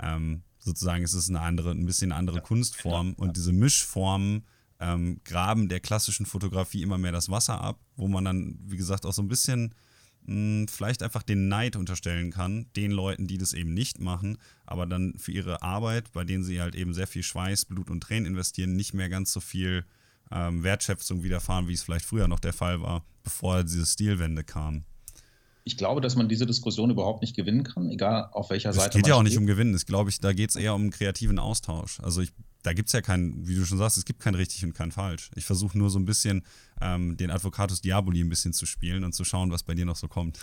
Ähm, sozusagen ist es eine andere, ein bisschen eine andere ja, Kunstform und diese Mischformen ähm, graben der klassischen Fotografie immer mehr das Wasser ab, wo man dann, wie gesagt, auch so ein bisschen mh, vielleicht einfach den Neid unterstellen kann, den Leuten, die das eben nicht machen, aber dann für ihre Arbeit, bei denen sie halt eben sehr viel Schweiß, Blut und Tränen investieren, nicht mehr ganz so viel ähm, Wertschätzung widerfahren, wie es vielleicht früher noch der Fall war, bevor diese Stilwende kam. Ich glaube, dass man diese Diskussion überhaupt nicht gewinnen kann, egal auf welcher Seite. Es geht ja auch nicht um Gewinnen, das glaube ich, da geht es eher um kreativen Austausch. Also ich da gibt es ja kein, wie du schon sagst, es gibt kein richtig und kein falsch. Ich versuche nur so ein bisschen ähm, den Advocatus Diaboli ein bisschen zu spielen und zu schauen, was bei dir noch so kommt.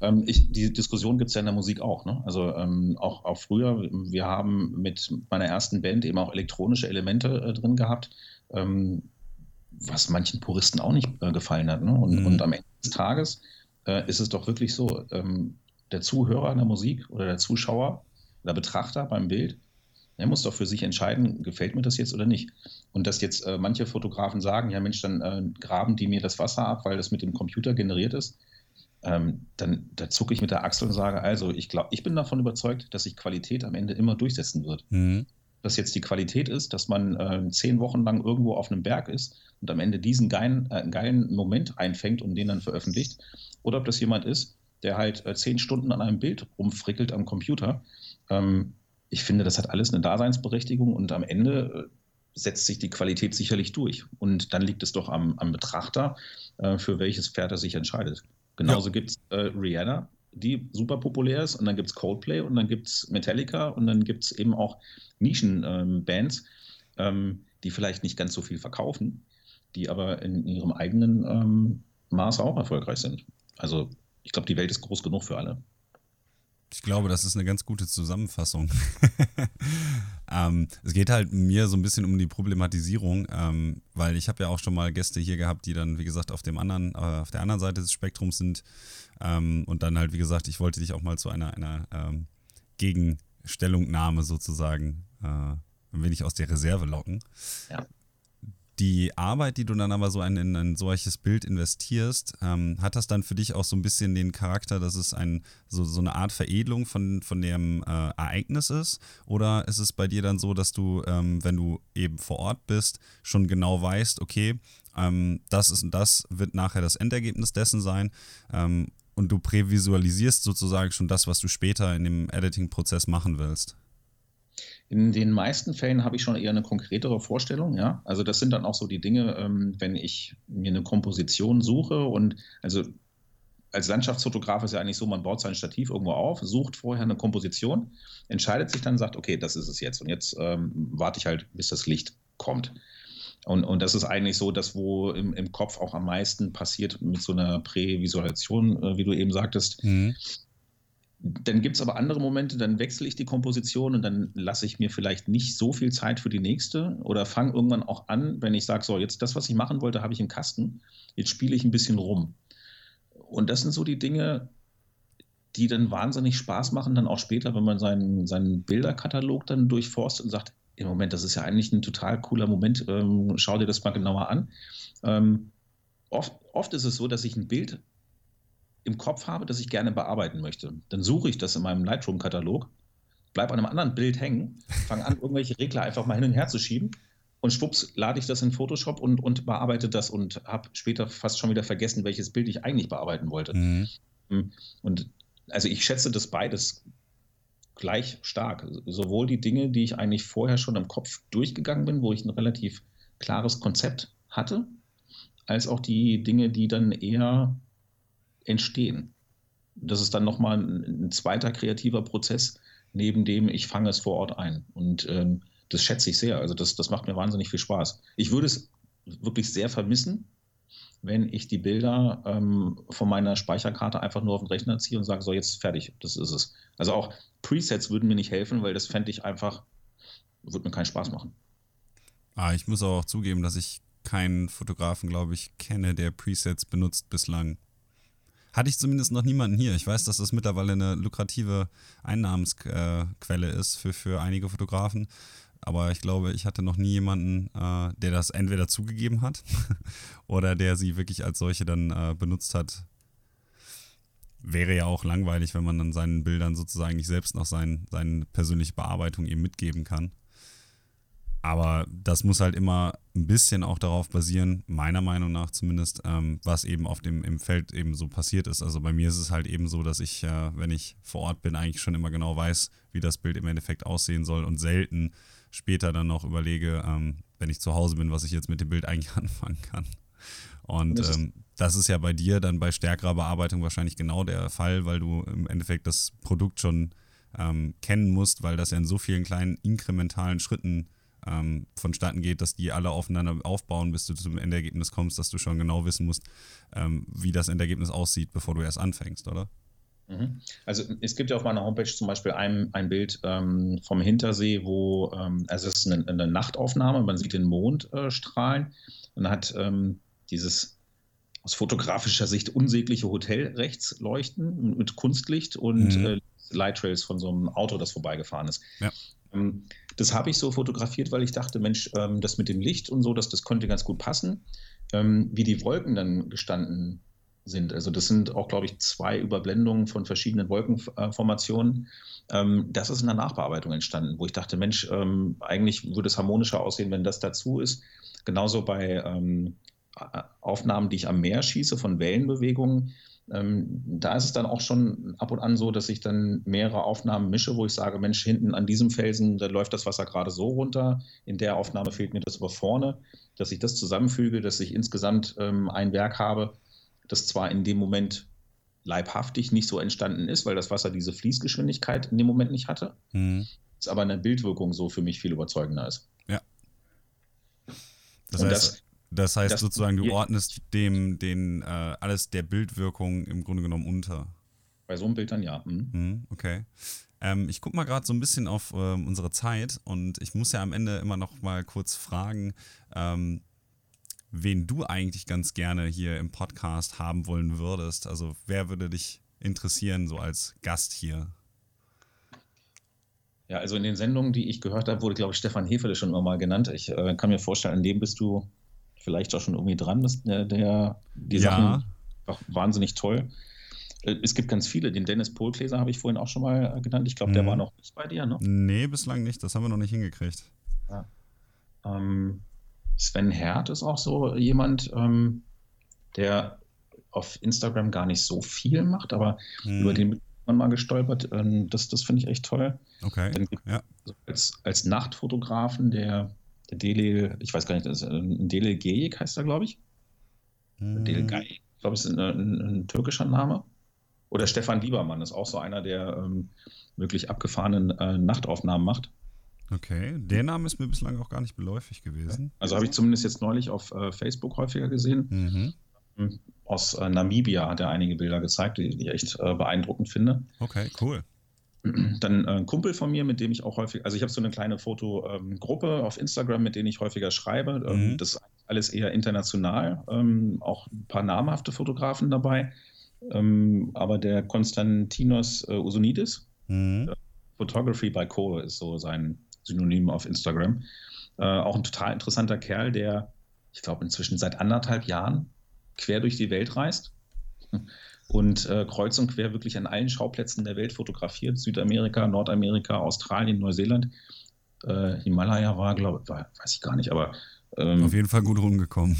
ähm, ich, die Diskussion gibt es ja in der Musik auch. Ne? Also ähm, auch, auch früher, wir haben mit meiner ersten Band eben auch elektronische Elemente äh, drin gehabt, ähm, was manchen Puristen auch nicht äh, gefallen hat. Ne? Und, mhm. und am Ende des Tages äh, ist es doch wirklich so, ähm, der Zuhörer an der Musik oder der Zuschauer oder Betrachter beim Bild, der muss doch für sich entscheiden, gefällt mir das jetzt oder nicht. Und dass jetzt äh, manche Fotografen sagen, ja Mensch, dann äh, graben die mir das Wasser ab, weil das mit dem Computer generiert ist, ähm, dann da zucke ich mit der Achsel und sage, also ich glaube, ich bin davon überzeugt, dass sich Qualität am Ende immer durchsetzen wird. Mhm. Dass jetzt die Qualität ist, dass man äh, zehn Wochen lang irgendwo auf einem Berg ist und am Ende diesen geilen, äh, geilen Moment einfängt und den dann veröffentlicht. Oder ob das jemand ist, der halt äh, zehn Stunden an einem Bild rumfrickelt am Computer. Ähm, ich finde, das hat alles eine Daseinsberechtigung und am Ende äh, setzt sich die Qualität sicherlich durch. Und dann liegt es doch am, am Betrachter, äh, für welches Pferd er sich entscheidet. Genauso ja. gibt es äh, Rihanna, die super populär ist, und dann gibt es Coldplay und dann gibt es Metallica und dann gibt es eben auch Nischenbands, ähm, ähm, die vielleicht nicht ganz so viel verkaufen, die aber in ihrem eigenen ähm, Maße auch erfolgreich sind. Also ich glaube, die Welt ist groß genug für alle. Ich glaube, das ist eine ganz gute Zusammenfassung. ähm, es geht halt mir so ein bisschen um die Problematisierung, ähm, weil ich habe ja auch schon mal Gäste hier gehabt, die dann, wie gesagt, auf dem anderen, äh, auf der anderen Seite des Spektrums sind. Ähm, und dann halt, wie gesagt, ich wollte dich auch mal zu einer, einer ähm, Gegenstellungnahme sozusagen äh, ein wenig aus der Reserve locken. Ja die Arbeit, die du dann aber so in, in ein solches Bild investierst, ähm, hat das dann für dich auch so ein bisschen den Charakter, dass es ein, so, so eine Art Veredelung von, von dem äh, Ereignis ist? Oder ist es bei dir dann so, dass du, ähm, wenn du eben vor Ort bist, schon genau weißt, okay, ähm, das ist und das wird nachher das Endergebnis dessen sein ähm, und du prävisualisierst sozusagen schon das, was du später in dem Editing-Prozess machen willst? In den meisten Fällen habe ich schon eher eine konkretere Vorstellung, ja. Also das sind dann auch so die Dinge, ähm, wenn ich mir eine Komposition suche und also als Landschaftsfotograf ist ja eigentlich so, man baut sein Stativ irgendwo auf, sucht vorher eine Komposition, entscheidet sich dann, sagt, okay, das ist es jetzt und jetzt ähm, warte ich halt, bis das Licht kommt. Und, und das ist eigentlich so, dass wo im, im Kopf auch am meisten passiert mit so einer Prävisualisation, äh, wie du eben sagtest. Mhm. Dann gibt es aber andere Momente, dann wechsle ich die Komposition und dann lasse ich mir vielleicht nicht so viel Zeit für die nächste oder fange irgendwann auch an, wenn ich sage, so, jetzt das, was ich machen wollte, habe ich im Kasten, jetzt spiele ich ein bisschen rum. Und das sind so die Dinge, die dann wahnsinnig Spaß machen, dann auch später, wenn man seinen, seinen Bilderkatalog dann durchforstet und sagt, im Moment, das ist ja eigentlich ein total cooler Moment, ähm, schau dir das mal genauer an. Ähm, oft, oft ist es so, dass ich ein Bild im Kopf habe, das ich gerne bearbeiten möchte. Dann suche ich das in meinem Lightroom-Katalog, bleibe an einem anderen Bild hängen, fange an, irgendwelche Regler einfach mal hin und her zu schieben und schwupps lade ich das in Photoshop und, und bearbeite das und habe später fast schon wieder vergessen, welches Bild ich eigentlich bearbeiten wollte. Mhm. Hm. Und also ich schätze das beides gleich stark. Sowohl die Dinge, die ich eigentlich vorher schon im Kopf durchgegangen bin, wo ich ein relativ klares Konzept hatte, als auch die Dinge, die dann eher entstehen. Das ist dann nochmal ein, zweiter kreativer Prozess, neben dem ich fange es vor Ort ein. Und ähm, das schätze ich sehr. Also das, das macht mir wahnsinnig viel Spaß. Ich würde es wirklich sehr vermissen, wenn ich die Bilder ähm, von meiner Speicherkarte einfach nur auf den Rechner ziehe und sage, so jetzt fertig, das ist es. Also auch Presets würden mir nicht helfen, weil das fände ich einfach, würde mir keinen Spaß machen. Ah, ich muss auch zugeben, dass ich keinen Fotografen, glaube ich, kenne, der Presets benutzt bislang. Hatte ich zumindest noch niemanden hier. Ich weiß, dass das mittlerweile eine lukrative Einnahmensquelle ist für, für einige Fotografen. Aber ich glaube, ich hatte noch nie jemanden, äh, der das entweder zugegeben hat oder der sie wirklich als solche dann äh, benutzt hat. Wäre ja auch langweilig, wenn man dann seinen Bildern sozusagen nicht selbst noch sein, seine persönliche Bearbeitung eben mitgeben kann. Aber das muss halt immer ein bisschen auch darauf basieren, meiner Meinung nach zumindest, ähm, was eben auf dem im Feld eben so passiert ist. Also bei mir ist es halt eben so, dass ich, äh, wenn ich vor Ort bin, eigentlich schon immer genau weiß, wie das Bild im Endeffekt aussehen soll und selten später dann noch überlege, ähm, wenn ich zu Hause bin, was ich jetzt mit dem Bild eigentlich anfangen kann. Und das ist, ähm, das ist ja bei dir dann bei stärkerer Bearbeitung wahrscheinlich genau der Fall, weil du im Endeffekt das Produkt schon ähm, kennen musst, weil das ja in so vielen kleinen inkrementalen Schritten ähm, vonstatten geht, dass die alle aufeinander aufbauen, bis du zum Endergebnis kommst, dass du schon genau wissen musst, ähm, wie das Endergebnis aussieht, bevor du erst anfängst, oder? Mhm. Also es gibt ja auf meiner Homepage zum Beispiel ein, ein Bild ähm, vom Hintersee, wo, ähm, also es ist eine, eine, Nachtaufnahme, man sieht den Mond äh, strahlen und hat ähm, dieses aus fotografischer Sicht unsägliche Hotelrechtsleuchten mit Kunstlicht und mhm. äh, Lightrails von so einem Auto, das vorbeigefahren ist. Ja. Ähm, das habe ich so fotografiert, weil ich dachte, Mensch, ähm, das mit dem Licht und so, das, das könnte ganz gut passen. Ähm, wie die Wolken dann gestanden sind. Also das sind auch, glaube ich, zwei Überblendungen von verschiedenen Wolkenformationen. das ist in der Nachbearbeitung entstanden, wo ich dachte, Mensch, eigentlich würde es harmonischer aussehen, wenn das dazu ist. Genauso bei Aufnahmen, die ich am Meer schieße von Wellenbewegungen ähm, da ist es dann auch schon ab und an so, dass ich dann mehrere Aufnahmen mische, wo ich sage, Mensch, hinten an diesem Felsen, da läuft das Wasser gerade so runter. In der Aufnahme fehlt mir das aber vorne, dass ich das zusammenfüge, dass ich insgesamt ähm, ein Werk habe, das zwar in dem Moment leibhaftig nicht so entstanden ist, weil das Wasser diese Fließgeschwindigkeit in dem Moment nicht hatte, mhm. ist aber eine Bildwirkung so für mich viel überzeugender ist. Ja. Das heißt, das, das heißt das sozusagen, du ordnest dem den äh, alles der Bildwirkung im Grunde genommen unter. Bei so einem Bild dann ja. Mhm. Mhm, okay. Ähm, ich gucke mal gerade so ein bisschen auf ähm, unsere Zeit und ich muss ja am Ende immer noch mal kurz fragen, ähm, wen du eigentlich ganz gerne hier im Podcast haben wollen würdest. Also wer würde dich interessieren, so als Gast hier? Ja, also in den Sendungen, die ich gehört habe, wurde, glaube ich, Stefan Hefele schon immer mal genannt. Ich äh, kann mir vorstellen, an dem bist du vielleicht auch schon irgendwie dran, dass der, der die ja. Sachen einfach wahnsinnig toll. Äh, es gibt ganz viele. Den Dennis Pohlgläser habe ich vorhin auch schon mal äh, genannt. Ich glaube, der mhm. war noch nicht bei dir, ne? Nee, bislang nicht. Das haben wir noch nicht hingekriegt. Ja. Ähm, Sven Herd ist auch so jemand, ähm, der auf Instagram gar nicht so viel macht, aber mhm. über den man mal gestolpert. Ähm, das das finde ich echt toll. Okay. Dann ja. als, als Nachtfotografen, der der Dele, ich weiß gar nicht, das ist ein Dele Geyik heißt er, glaube ich. Hm. Dele Geyik, ich glaube, es ist ein, ein, ein, türkischer Name. Oder Stefan Liebermann ist auch so einer, der ähm, wirklich abgefahrenen äh, Nachtaufnahmen macht. Okay, der Name ist mir bislang auch gar nicht beläufig gewesen. Also habe ich zumindest jetzt neulich auf äh, Facebook häufiger gesehen. Mhm. Aus äh, Namibia hat er einige Bilder gezeigt, die, die ich echt äh, beeindruckend finde. Okay, cool. Dann äh, ein Kumpel von mir, mit dem ich auch häufig, also ich habe so eine kleine Fotogruppe ähm, auf Instagram, mit denen ich häufiger schreibe. Ähm, mhm. Das ist alles eher international, ähm, auch ein paar namhafte Fotografen dabei. aber der Konstantinos äh, Usonidis, mhm. Äh, Photography by Cole ist so sein Synonym auf Instagram. auch ein total interessanter Kerl, der, ich glaube, inzwischen seit anderthalb Jahren quer durch die Welt reist und äh, kreuz und quer wirklich an allen Schauplätzen der Welt fotografiert. Südamerika, Nordamerika, Australien, Neuseeland. Äh, Himalaya war, glaube ich, weiß ich gar nicht, aber. Ähm, Auf jeden Fall gut rumgekommen.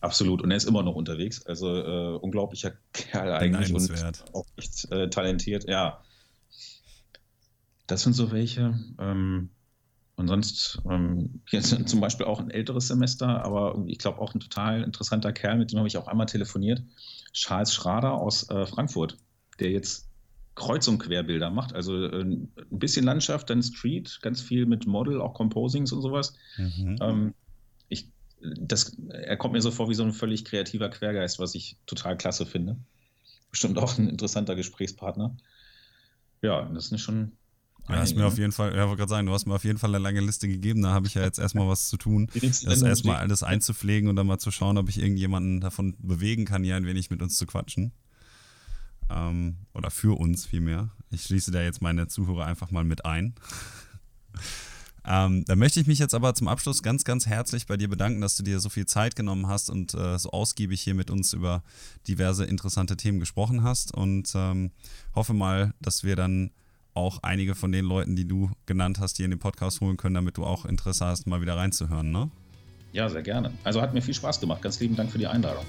Absolut. Und er ist immer noch unterwegs. Also äh, unglaublicher Kerl eigentlich und auch echt äh, talentiert. Ja. Das sind so welche. Ähm, und sonst, ähm, jetzt zum Beispiel auch ein älteres Semester, aber ich glaube auch ein total interessanter Kerl, mit dem habe ich auch einmal telefoniert. Charles Schrader aus äh, Frankfurt, der jetzt Kreuz- und Querbilder macht. Also äh, ein bisschen Landschaft, dann Street, ganz viel mit Model, auch Composings und sowas. Mhm. Ähm, ich, das, er kommt mir so vor wie so ein völlig kreativer Quergeist, was ich total klasse finde. Bestimmt auch ein interessanter Gesprächspartner. Ja, das ist schon ja, hast mir auf jeden Fall, ja, wollte gerade sagen, du hast mir auf jeden Fall eine lange Liste gegeben. Da habe ich ja jetzt erstmal was zu tun, das erstmal alles einzupflegen und dann mal zu schauen, ob ich irgendjemanden davon bewegen kann, hier ein wenig mit uns zu quatschen. Ähm, oder für uns vielmehr. Ich schließe da jetzt meine Zuhörer einfach mal mit ein. ähm, da möchte ich mich jetzt aber zum Abschluss ganz, ganz herzlich bei dir bedanken, dass du dir so viel Zeit genommen hast und äh, so ausgiebig hier mit uns über diverse interessante Themen gesprochen hast und ähm, hoffe mal, dass wir dann auch einige von den Leuten, die du genannt hast, hier in den Podcast holen können, damit du auch Interesse hast, mal wieder reinzuhören, ne? Ja, sehr gerne. Also hat mir viel Spaß gemacht. Ganz lieben Dank für die Einladung.